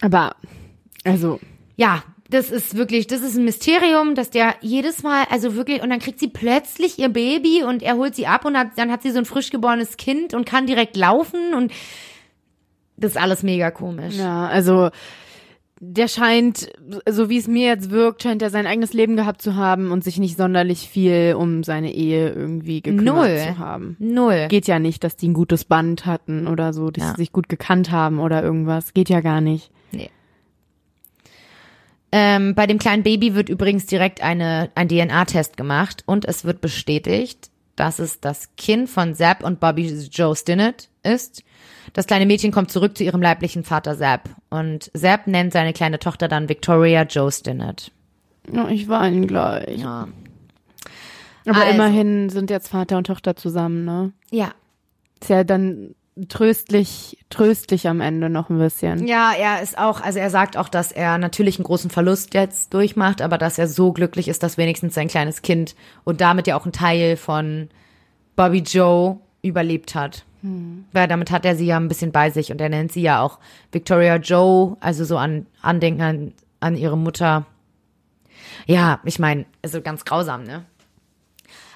Aber, also, Ja, das ist wirklich, das ist ein Mysterium, dass der jedes Mal, also wirklich, und dann kriegt sie plötzlich ihr Baby und er holt sie ab und hat, dann hat sie so ein frisch geborenes Kind und kann direkt laufen und das ist alles mega komisch. ja, also, der scheint, so wie es mir jetzt wirkt, scheint er sein eigenes Leben gehabt zu haben und sich nicht sonderlich viel um seine Ehe irgendwie gekümmert Null. zu haben. Null. Geht ja nicht, dass die ein gutes Band hatten oder so, dass Ja. sie sich gut gekannt haben oder irgendwas. Geht ja gar nicht. Nee. Ähm, bei dem kleinen Baby wird übrigens direkt eine, ein DNA-Test gemacht und es wird bestätigt, dass es das Kind von Zapp und Bobby Joe Stinnett ist. Das kleine Mädchen kommt zurück zu ihrem leiblichen Vater Zapp und Zapp nennt seine kleine Tochter dann Victoria Joe Stinnett. Ja, ich weine gleich. Ja. Aber Also. immerhin sind jetzt Vater und Tochter zusammen, ne? Ja. Ist ja dann tröstlich, tröstlich am Ende noch ein bisschen. Ja, er ist auch, also er sagt auch, dass er natürlich einen großen Verlust jetzt durchmacht, aber dass er so glücklich ist, dass wenigstens sein kleines Kind und damit ja auch ein Teil von Bobby Joe überlebt hat. Weil damit hat er sie ja ein bisschen bei sich und er nennt sie ja auch Victoria Joe, also so an Andenken an, an ihre Mutter. Ja, ich meine, also ganz grausam, ne?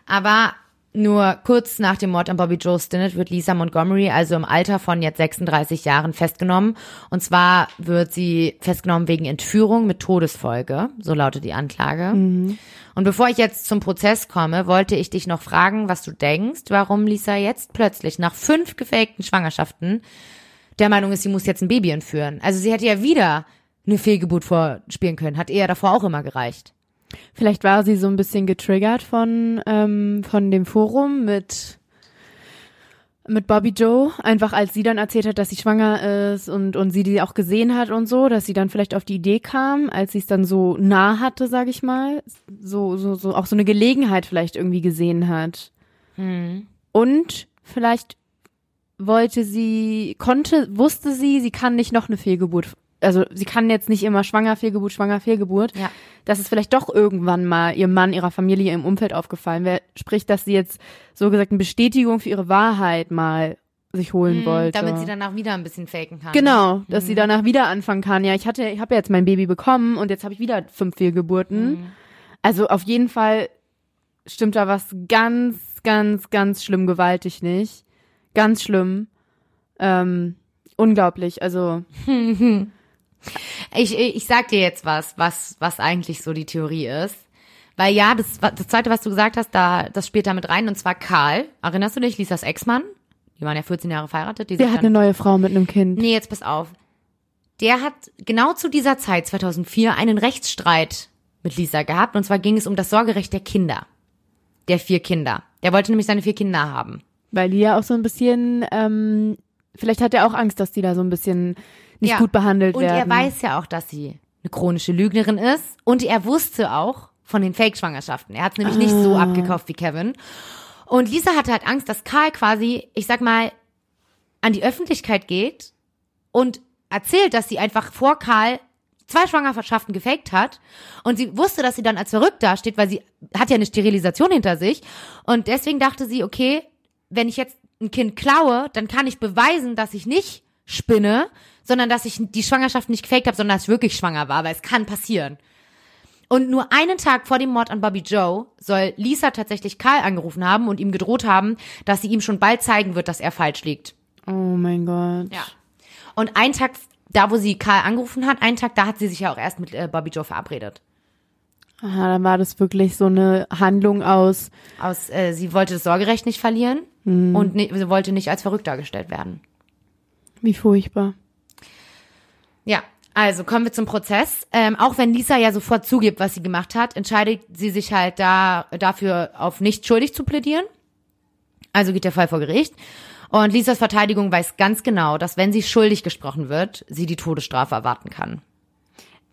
Aber nur kurz nach dem Mord an Bobby Joe Stinnett wird Lisa Montgomery also im Alter von jetzt 36 Jahren festgenommen. Und zwar wird sie festgenommen wegen Entführung mit Todesfolge. So lautet die Anklage. Und bevor ich jetzt zum Prozess komme, wollte ich dich noch fragen, was du denkst, warum Lisa jetzt plötzlich nach fünf gefakten Schwangerschaften der Meinung ist, sie muss jetzt ein Baby entführen. Also sie hätte ja wieder eine Fehlgeburt vorspielen können. Hat eher davor auch immer gereicht. Vielleicht war sie so ein bisschen getriggert von, ähm, von dem Forum mit, mit Bobby Joe. Einfach als sie dann erzählt hat, dass sie schwanger ist und, und sie die auch gesehen hat und so, dass sie dann vielleicht auf die Idee kam, als sie es dann so nah hatte, sag ich mal. So, so, so, auch so eine Gelegenheit vielleicht irgendwie gesehen hat. Und vielleicht wollte sie, konnte, wusste sie, sie kann nicht noch eine Fehlgeburt. Also sie kann jetzt nicht immer schwanger, Fehlgeburt, schwanger, Fehlgeburt. Ja. Dass es vielleicht doch irgendwann mal ihrem Mann, ihrer Familie, ihrem Umfeld aufgefallen wäre. Sprich, dass sie jetzt so gesagt eine Bestätigung für ihre Wahrheit mal sich holen wollte. Hm, Damit sie danach wieder ein bisschen faken kann. Genau, dass sie danach wieder anfangen kann. Ja, ich hatte, ich habe ja jetzt mein Baby bekommen und jetzt habe ich wieder fünf Fehlgeburten. Also auf jeden Fall stimmt da was ganz, ganz, ganz schlimm gewaltig nicht. Ganz schlimm. Ähm, unglaublich. Also [LAUGHS] Ich, ich sag dir jetzt was, was, was eigentlich so die Theorie ist. Weil ja, das, das zweite, was du gesagt hast, da, das spielt da mit rein, und zwar Karl. Erinnerst du dich, Lisas Ex-Mann? Die waren ja 14 Jahre verheiratet. Die der hat eine neue Frau mit einem Kind. nee, jetzt pass auf. Der hat genau zu dieser Zeit, 2004, einen Rechtsstreit mit Lisa gehabt. Und zwar ging es um das Sorgerecht der Kinder. Der vier Kinder. Der wollte nämlich seine vier Kinder haben. Weil die ja auch so ein bisschen, ähm, vielleicht hat er auch Angst, dass die da so ein bisschen nicht Ja. gut behandelt Und werden. er weiß ja auch, dass sie eine chronische Lügnerin ist. Und er wusste auch von den Fake-Schwangerschaften. Er hat es nämlich nicht so Ah. abgekauft wie Kevin. Und Lisa hatte halt Angst, dass Karl quasi, ich sag mal, an die Öffentlichkeit geht und erzählt, dass sie einfach vor Karl zwei Schwangerschaften gefaked hat und sie wusste, dass sie dann als verrückt dasteht, weil sie hat ja eine Sterilisation hinter sich und deswegen dachte sie, okay, wenn ich jetzt ein Kind klaue, dann kann ich beweisen, dass ich nicht spinne, sondern dass ich die Schwangerschaft nicht gefaked habe, sondern dass ich wirklich schwanger war, weil es kann passieren. Und nur einen Tag vor dem Mord an Bobby Joe soll Lisa tatsächlich Karl angerufen haben und ihm gedroht haben, dass sie ihm schon bald zeigen wird, dass er falsch liegt. Oh mein Gott. Ja. Und einen Tag, da wo sie Karl angerufen hat, einen Tag, da hat sie sich ja auch erst mit äh, Bobby Joe verabredet. Aha, dann war das wirklich so eine Handlung aus. Aus, äh, sie wollte das Sorgerecht nicht verlieren und ni- sie wollte nicht als verrückt dargestellt werden. Wie furchtbar. Ja, also kommen wir zum Prozess. Ähm, auch wenn Lisa ja sofort zugibt, was sie gemacht hat, entscheidet sie sich halt da dafür, auf nicht schuldig zu plädieren. Also geht der Fall vor Gericht. Und Lisas Verteidigung weiß ganz genau, dass wenn sie schuldig gesprochen wird, sie die Todesstrafe erwarten kann.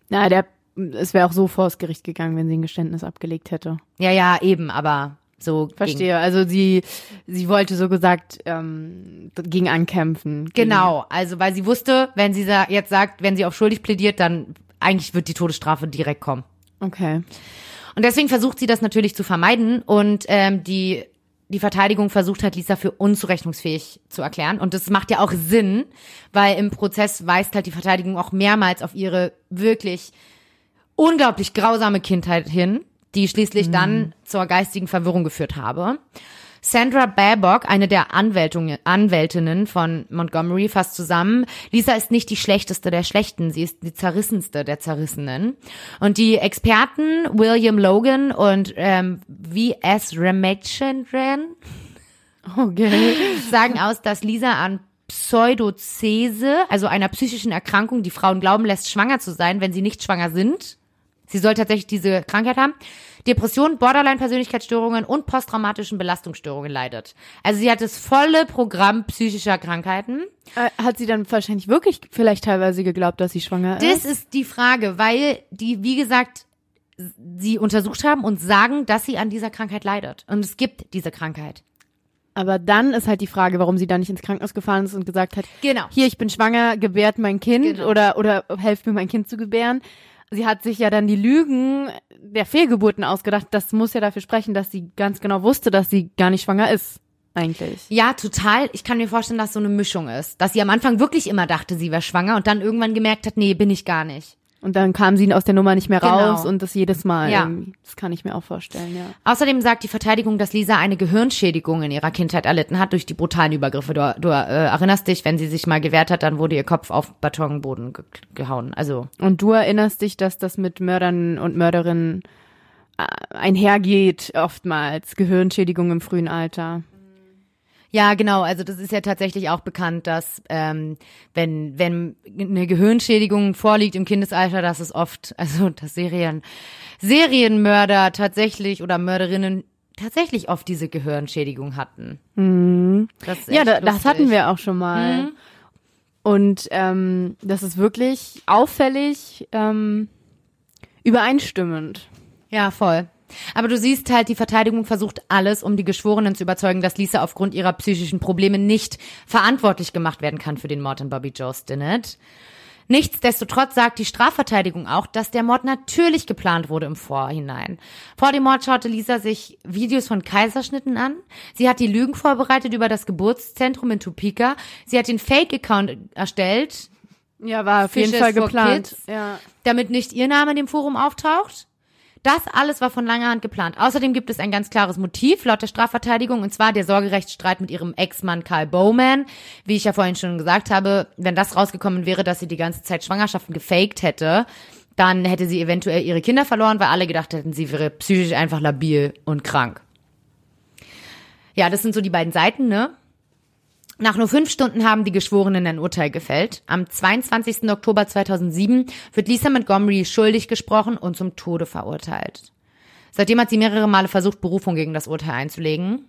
Na, der, es wäre auch so vors Gericht gegangen, wenn sie ein Geständnis abgelegt hätte. Ja, ja, eben, aber so. Verstehe. Also sie, sie wollte so gesagt ähm, gegen ankämpfen. Gegen, genau, also weil sie wusste, wenn sie jetzt sagt, wenn sie auf schuldig plädiert, dann eigentlich wird die Todesstrafe direkt kommen. Okay. Und deswegen versucht sie das natürlich zu vermeiden und ähm, die die Verteidigung versucht hat, Lisa für unzurechnungsfähig zu erklären. Und das macht ja auch Sinn, weil im Prozess weist halt die Verteidigung auch mehrmals auf ihre wirklich unglaublich grausame Kindheit hin, die schließlich dann zur geistigen Verwirrung geführt habe. Sandra Babcock, eine der Anwältungen, Anwältinnen von Montgomery, fasst zusammen, Lisa ist nicht die schlechteste der Schlechten, sie ist die zerrissenste der Zerrissenen. Und die Experten William Logan und ähm, V.S. Ramachandran Okay. [LAUGHS] sagen aus, dass Lisa an Pseudozese, also einer psychischen Erkrankung, die Frauen glauben lässt, schwanger zu sein, wenn sie nicht schwanger sind. Sie soll tatsächlich diese Krankheit haben. Depression, Borderline-Persönlichkeitsstörungen und posttraumatischen Belastungsstörungen leidet. Also sie hat das volle Programm psychischer Krankheiten. Äh, Hat sie dann wahrscheinlich wirklich vielleicht teilweise geglaubt, dass sie schwanger Das ist? ist die Frage, weil die, wie gesagt, sie untersucht haben und sagen, dass sie an dieser Krankheit leidet. Und es gibt diese Krankheit. Aber dann ist halt die Frage, warum sie da nicht ins Krankenhaus gefahren ist und gesagt hat, Genau. hier, ich bin schwanger, gebärt mein Kind Genau. oder, oder helft mir mein Kind zu gebären. Sie hat sich ja dann die Lügen der Fehlgeburten ausgedacht. Das muss ja dafür sprechen, dass sie ganz genau wusste, dass sie gar nicht schwanger ist. Eigentlich. Ja, total. Ich kann mir vorstellen, dass so eine Mischung ist. Dass sie am Anfang wirklich immer dachte, sie wäre schwanger und dann irgendwann gemerkt hat, nee, bin ich gar nicht. Und dann kam sie aus der Nummer nicht mehr Genau. raus und das jedes Mal. Ja. irgendwie. Das kann ich mir auch vorstellen, ja. Außerdem sagt die Verteidigung, dass Lisa eine Gehirnschädigung in ihrer Kindheit erlitten hat durch die brutalen Übergriffe. Du, du äh, erinnerst dich, wenn sie sich mal gewehrt hat, dann wurde ihr Kopf auf Betonboden ge gehauen. Also Und du erinnerst dich, dass das mit Mördern und Mörderinnen äh, einhergeht, oftmals. Gehirnschädigung im frühen Alter. Ja, genau. Also das ist ja tatsächlich auch bekannt, dass ähm, wenn wenn eine Gehirnschädigung vorliegt im Kindesalter, dass es oft, [LAUGHS] also dass Serien Serienmörder tatsächlich oder Mörderinnen tatsächlich oft diese Gehirnschädigung hatten. Ist Ja, da, das. Mhm. hatten wir auch schon mal. Und ähm, das ist wirklich auffällig ähm, übereinstimmend. Ja, voll. Aber du siehst halt, die Verteidigung versucht alles, um die Geschworenen zu überzeugen, dass Lisa aufgrund ihrer psychischen Probleme nicht verantwortlich gemacht werden kann für den Mord an Bobby Joe Stinnett. Nichtsdestotrotz sagt die Strafverteidigung auch, dass der Mord natürlich geplant wurde im Vorhinein. Vor dem Mord schaute Lisa sich Videos von Kaiserschnitten an. Sie hat die Lügen vorbereitet über das Geburtszentrum in Topeka. Sie hat den Fake-Account erstellt, Ja, war auf jeden Fishes Fall geplant. Kids. Ja. damit nicht ihr Name in dem Forum auftaucht. Das alles war von langer Hand geplant. Außerdem gibt es ein ganz klares Motiv laut der Strafverteidigung und zwar der Sorgerechtsstreit mit ihrem Ex-Mann Karl Bowman. Wie ich ja vorhin schon gesagt habe, wenn das rausgekommen wäre, dass sie die ganze Zeit Schwangerschaften gefaked hätte, dann hätte sie eventuell ihre Kinder verloren, weil alle gedacht hätten, sie wäre psychisch einfach labil und krank. Ja, das sind so die beiden Seiten, ne? Nach nur fünf Stunden haben die Geschworenen ein Urteil gefällt. Am 22. Oktober 2007 wird Lisa Montgomery schuldig gesprochen und zum Tode verurteilt. Seitdem hat sie mehrere Male versucht, Berufung gegen das Urteil einzulegen.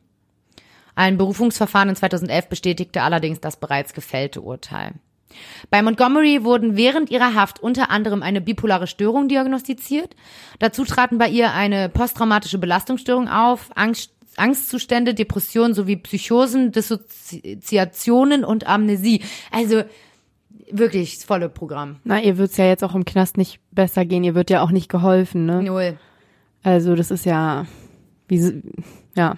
Ein Berufungsverfahren in 2011 bestätigte allerdings das bereits gefällte Urteil. Bei Montgomery wurden während ihrer Haft unter anderem eine bipolare Störung diagnostiziert. Dazu traten bei ihr eine posttraumatische Belastungsstörung auf, Angst, Angstzustände, Depressionen sowie Psychosen, Dissoziationen und Amnesie. Also wirklich das volle Programm. Na, ihr wird's ja jetzt auch im Knast nicht besser gehen. Ihr wird ja auch nicht geholfen, ne? Null. Also das ist ja, wie, ja.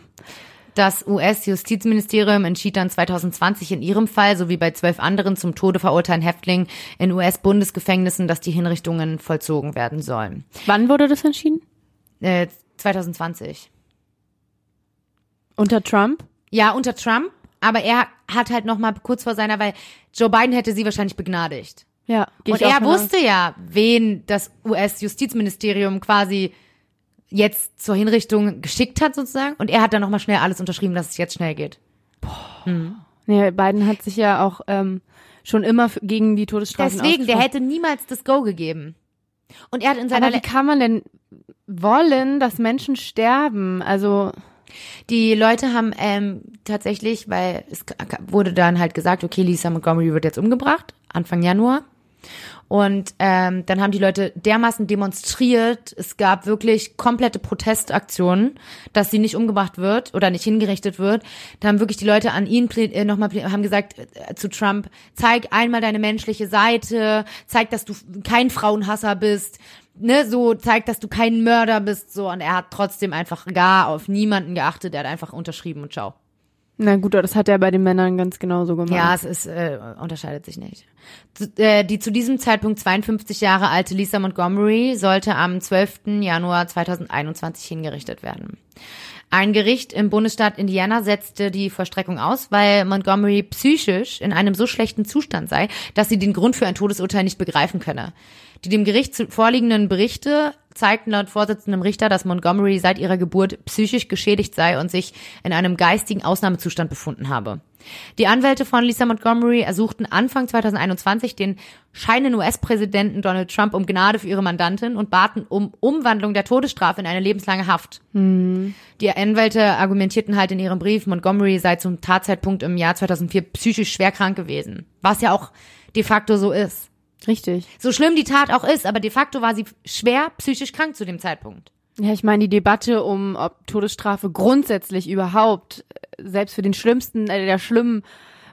Das US-Justizministerium entschied dann 2020 in ihrem Fall sowie bei zwölf anderen zum Tode verurteilten Häftlingen in US-Bundesgefängnissen, dass die Hinrichtungen vollzogen werden sollen. Wann wurde das entschieden? Äh, 2020. Unter Trump? Ja, unter Trump, aber er hat halt noch mal kurz vor seiner, weil Joe Biden hätte sie wahrscheinlich begnadigt. Ja. Und er von aus. wusste ja, wen das US-Justizministerium quasi jetzt zur Hinrichtung geschickt hat sozusagen. Und er hat dann noch mal schnell alles unterschrieben, dass es jetzt schnell geht. Nee, Biden hat sich ja auch ähm, schon immer gegen die Todesstrafe Deswegen, der hätte niemals das Go gegeben. Und er hat in seiner Aber wie kann man denn wollen, dass Menschen sterben? Also Die Leute haben ähm, tatsächlich, weil es wurde dann halt gesagt, okay, Lisa Montgomery wird jetzt umgebracht, Anfang Januar. Und ähm, dann haben die Leute dermaßen demonstriert, es gab wirklich komplette Protestaktionen, dass sie nicht umgebracht wird oder nicht hingerichtet wird. Da haben wirklich die Leute an ihn äh, nochmal haben gesagt äh, zu Trump, zeig einmal deine menschliche Seite, zeig, dass du kein Frauenhasser bist, ne, so zeig, dass du kein Mörder bist, so. Und er hat trotzdem einfach gar auf niemanden geachtet, er hat einfach unterschrieben und ciao. Na gut, das hat er bei den Männern ganz genauso gemacht. Ja, es ist, äh, unterscheidet sich nicht. Zu, äh, die zu diesem Zeitpunkt 52 Jahre alte Lisa Montgomery sollte am 12. Januar 2021 hingerichtet werden. Ein Gericht im Bundesstaat Indiana setzte die Vollstreckung aus, weil Montgomery psychisch in einem so schlechten Zustand sei, dass sie den Grund für ein Todesurteil nicht begreifen könne. Die dem Gericht vorliegenden Berichte zeigten laut Vorsitzendem Richter, dass Montgomery seit ihrer Geburt psychisch geschädigt sei und sich in einem geistigen Ausnahmezustand befunden habe. Die Anwälte von Lisa Montgomery ersuchten Anfang 2021 den scheinen US-Präsidenten Donald Trump um Gnade für ihre Mandantin und baten um Umwandlung der Todesstrafe in eine lebenslange Haft. Die Anwälte argumentierten halt in ihrem Brief, Montgomery sei zum Tatzeitpunkt im Jahr 2004 psychisch schwer krank gewesen. Was ja auch de facto so ist. Richtig. So schlimm die Tat auch ist, aber de facto war sie schwer psychisch krank zu dem Zeitpunkt. Ja, ich meine, die Debatte um, ob Todesstrafe grundsätzlich überhaupt, äh, selbst für den schlimmsten, äh, der schlimmen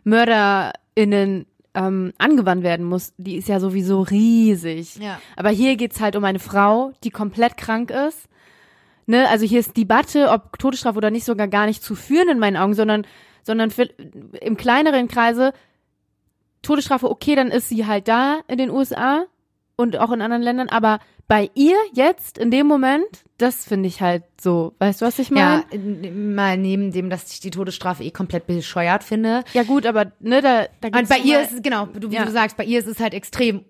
MörderInnen ähm, angewandt werden muss, die ist ja sowieso riesig. Ja. Aber hier geht's halt um eine Frau, die komplett krank ist. Ne? Also hier ist Debatte, ob Todesstrafe oder nicht, sogar gar nicht zu führen in meinen Augen, sondern, sondern für, im kleineren Kreise Todesstrafe, okay, dann ist sie halt da in den USA und auch in anderen Ländern, aber bei ihr jetzt in dem Moment, das finde ich halt so, weißt du, was ich meine? Ja, mal neben dem, dass ich die Todesstrafe eh komplett bescheuert finde. Ja, gut, aber ne, da, da Und bei ihr ist es, genau, du, wie Ja. du sagst, bei ihr ist es halt extrem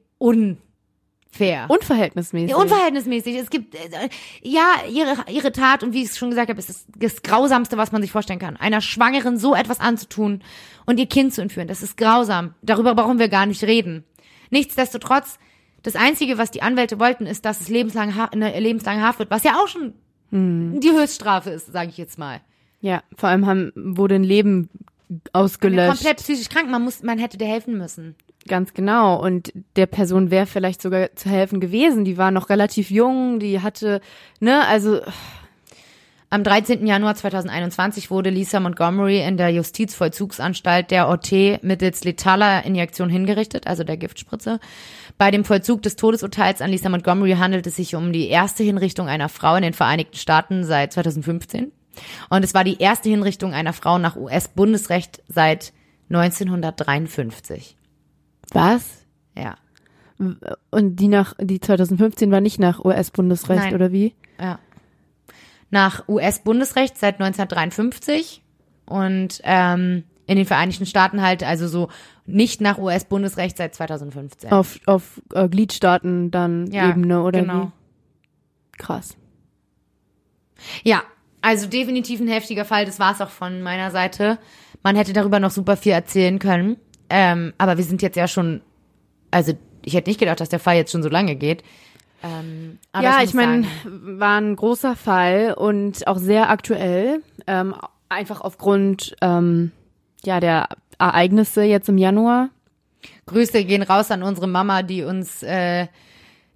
unfair. unverhältnismäßig. Ja, unverhältnismäßig. Es gibt, äh, ja, ihre, ihre Tat, und wie ich es schon gesagt habe, ist das, das Grausamste, was man sich vorstellen kann. Einer Schwangeren so etwas anzutun und ihr Kind zu entführen, das ist grausam. Darüber brauchen wir gar nicht reden. Nichtsdestotrotz, das Einzige, was die Anwälte wollten, ist, dass es lebenslang, eine lebenslange Haft wird, was ja auch schon Hm. die Höchststrafe ist, sage ich jetzt mal. ja, vor allem haben, wurde ein Leben ausgelöscht. Komplett psychisch krank, man muss, man hätte dir helfen müssen. Ganz genau. Und der Person wäre vielleicht sogar zu helfen gewesen. Die war noch relativ jung, die hatte, ne, also, Am 13. Januar 2021 wurde Lisa Montgomery in der Justizvollzugsanstalt der OT mittels letaler Injektion hingerichtet, also der Giftspritze. Bei dem Vollzug des Todesurteils an Lisa Montgomery handelt es sich um die erste Hinrichtung einer Frau in den Vereinigten Staaten seit 2015. Und es war die erste Hinrichtung einer Frau nach US-Bundesrecht seit 1953. was? Ja, Und die nach, die 2015 war nicht nach US-Bundesrecht, Nein. oder wie? ja. Nach US-Bundesrecht seit 1953 und ähm, in den Vereinigten Staaten halt, also so nicht nach US-Bundesrecht seit 2015. Auf, auf äh, Gliedstaaten dann Ja, Ebene, oder genau. wie? Krass. Ja, also definitiv ein heftiger Fall. Das war es auch von meiner Seite. Man hätte darüber noch super viel erzählen können. Ähm, aber wir sind jetzt ja schon, also ich hätte nicht gedacht, dass der Fall jetzt schon so lange geht. Ähm, aber ja, muss ich meine, war ein großer Fall und auch sehr aktuell. Ähm, einfach aufgrund ähm, ja der Ereignisse jetzt im Januar. Grüße gehen raus an unsere Mama, die uns äh,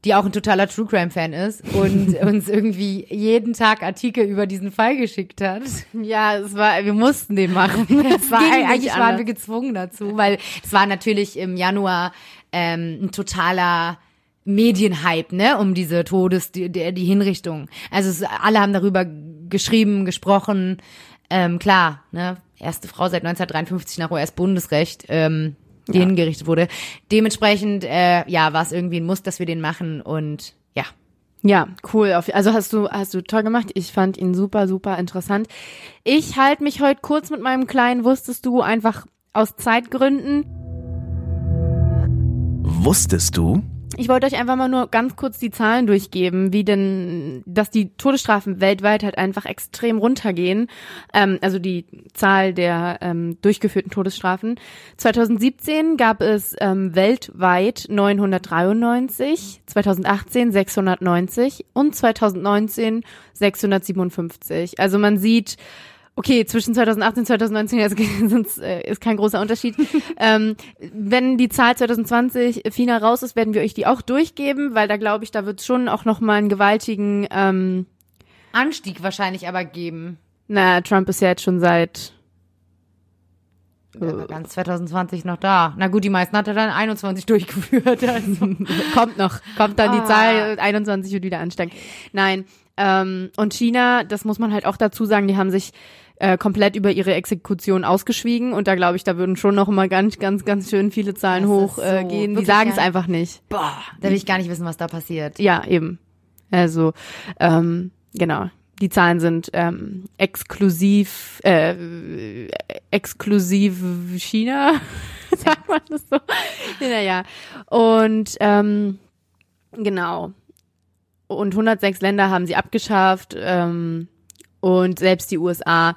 die auch ein totaler True Crime Fan ist und [LAUGHS] uns irgendwie jeden Tag Artikel über diesen Fall geschickt hat. Ja, es war, wir mussten den machen. [LAUGHS] Es war eigentlich waren wir gezwungen dazu, weil es war natürlich im Januar ähm, ein totaler Medienhype, ne, um diese Todes, die, die, Hinrichtung. Also es, alle haben darüber geschrieben, gesprochen. Ähm, klar, ne, erste Frau seit 1953 nach US-Bundesrecht, ähm, die Ja. hingerichtet wurde. Dementsprechend, äh, ja, war es irgendwie ein Muss, dass wir den machen und ja. Ja, cool. Also hast du, hast du toll gemacht. Ich fand ihn super, super interessant. Ich halte mich heute kurz mit meinem Kleinen, wusstest du, einfach aus Zeitgründen. Wusstest du? Ich wollte euch einfach mal nur ganz kurz die Zahlen durchgeben, wie denn, dass die Todesstrafen weltweit halt einfach extrem runtergehen. Ähm, also die Zahl der ähm, durchgeführten Todesstrafen. 2017 gab es ähm, weltweit 993, 2018 690 und 2019 657. Also man sieht, Okay, zwischen 2018 und 2019 also, sind's, äh, ist kein großer Unterschied. ähm, wenn die Zahl 2020 final raus ist, werden wir euch die auch durchgeben, weil da glaube ich, da wird schon auch noch mal einen gewaltigen. Ähm, Anstieg wahrscheinlich aber geben. na, Trump ist ja jetzt schon seit. War ganz 2020 noch da. Na gut, die meisten hat er dann 21 [LAUGHS] durchgeführt. Also. [LAUGHS] kommt noch, kommt dann Ah. die Zahl 21 wird wieder ansteigen. Nein, ähm, und China, das muss man halt auch dazu sagen, die haben sich äh, komplett über ihre Exekution ausgeschwiegen und da glaube ich, da würden schon noch mal ganz, ganz, ganz schön viele Zahlen Das hoch ist äh, so gehen. Die sagen es einfach nicht. Boah, da will ich gar nicht wissen, was da passiert. Ja, eben. Also, ähm, genau. Die Zahlen sind ähm, exklusiv, äh, exklusiv China, [LAUGHS] sagt man das so. Naja. Und ähm, genau. Und 106 Länder haben sie abgeschafft. Ähm, und selbst die USA,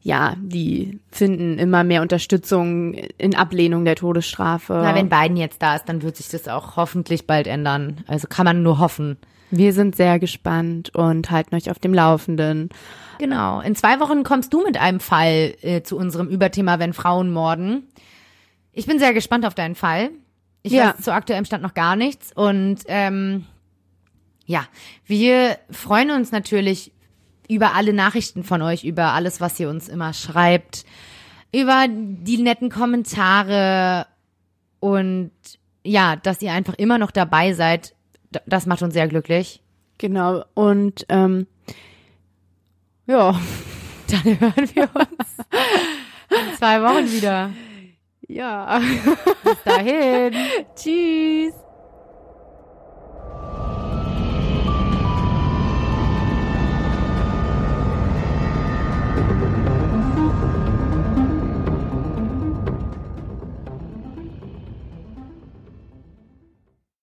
ja, die finden immer mehr Unterstützung in Ablehnung der Todesstrafe. Na, wenn Biden jetzt da ist, dann wird sich das auch hoffentlich bald ändern. Also kann man nur hoffen. Wir sind sehr gespannt und halten euch auf dem Laufenden. Genau. In zwei Wochen kommst du mit einem Fall äh, zu unserem Überthema, wenn Frauen morden. Ich bin sehr gespannt auf deinen Fall. Ich Ja. weiß zu aktuellem Stand noch gar nichts. Und ähm, ja, wir freuen uns natürlich über alle Nachrichten von euch, über alles, was ihr uns immer schreibt, über die netten Kommentare und ja, dass ihr einfach immer noch dabei seid. Das macht uns sehr glücklich. Genau. Und ähm, ja, [LAUGHS] Dann hören wir uns in zwei Wochen wieder. ja. Bis dahin. [LAUGHS] Tschüss.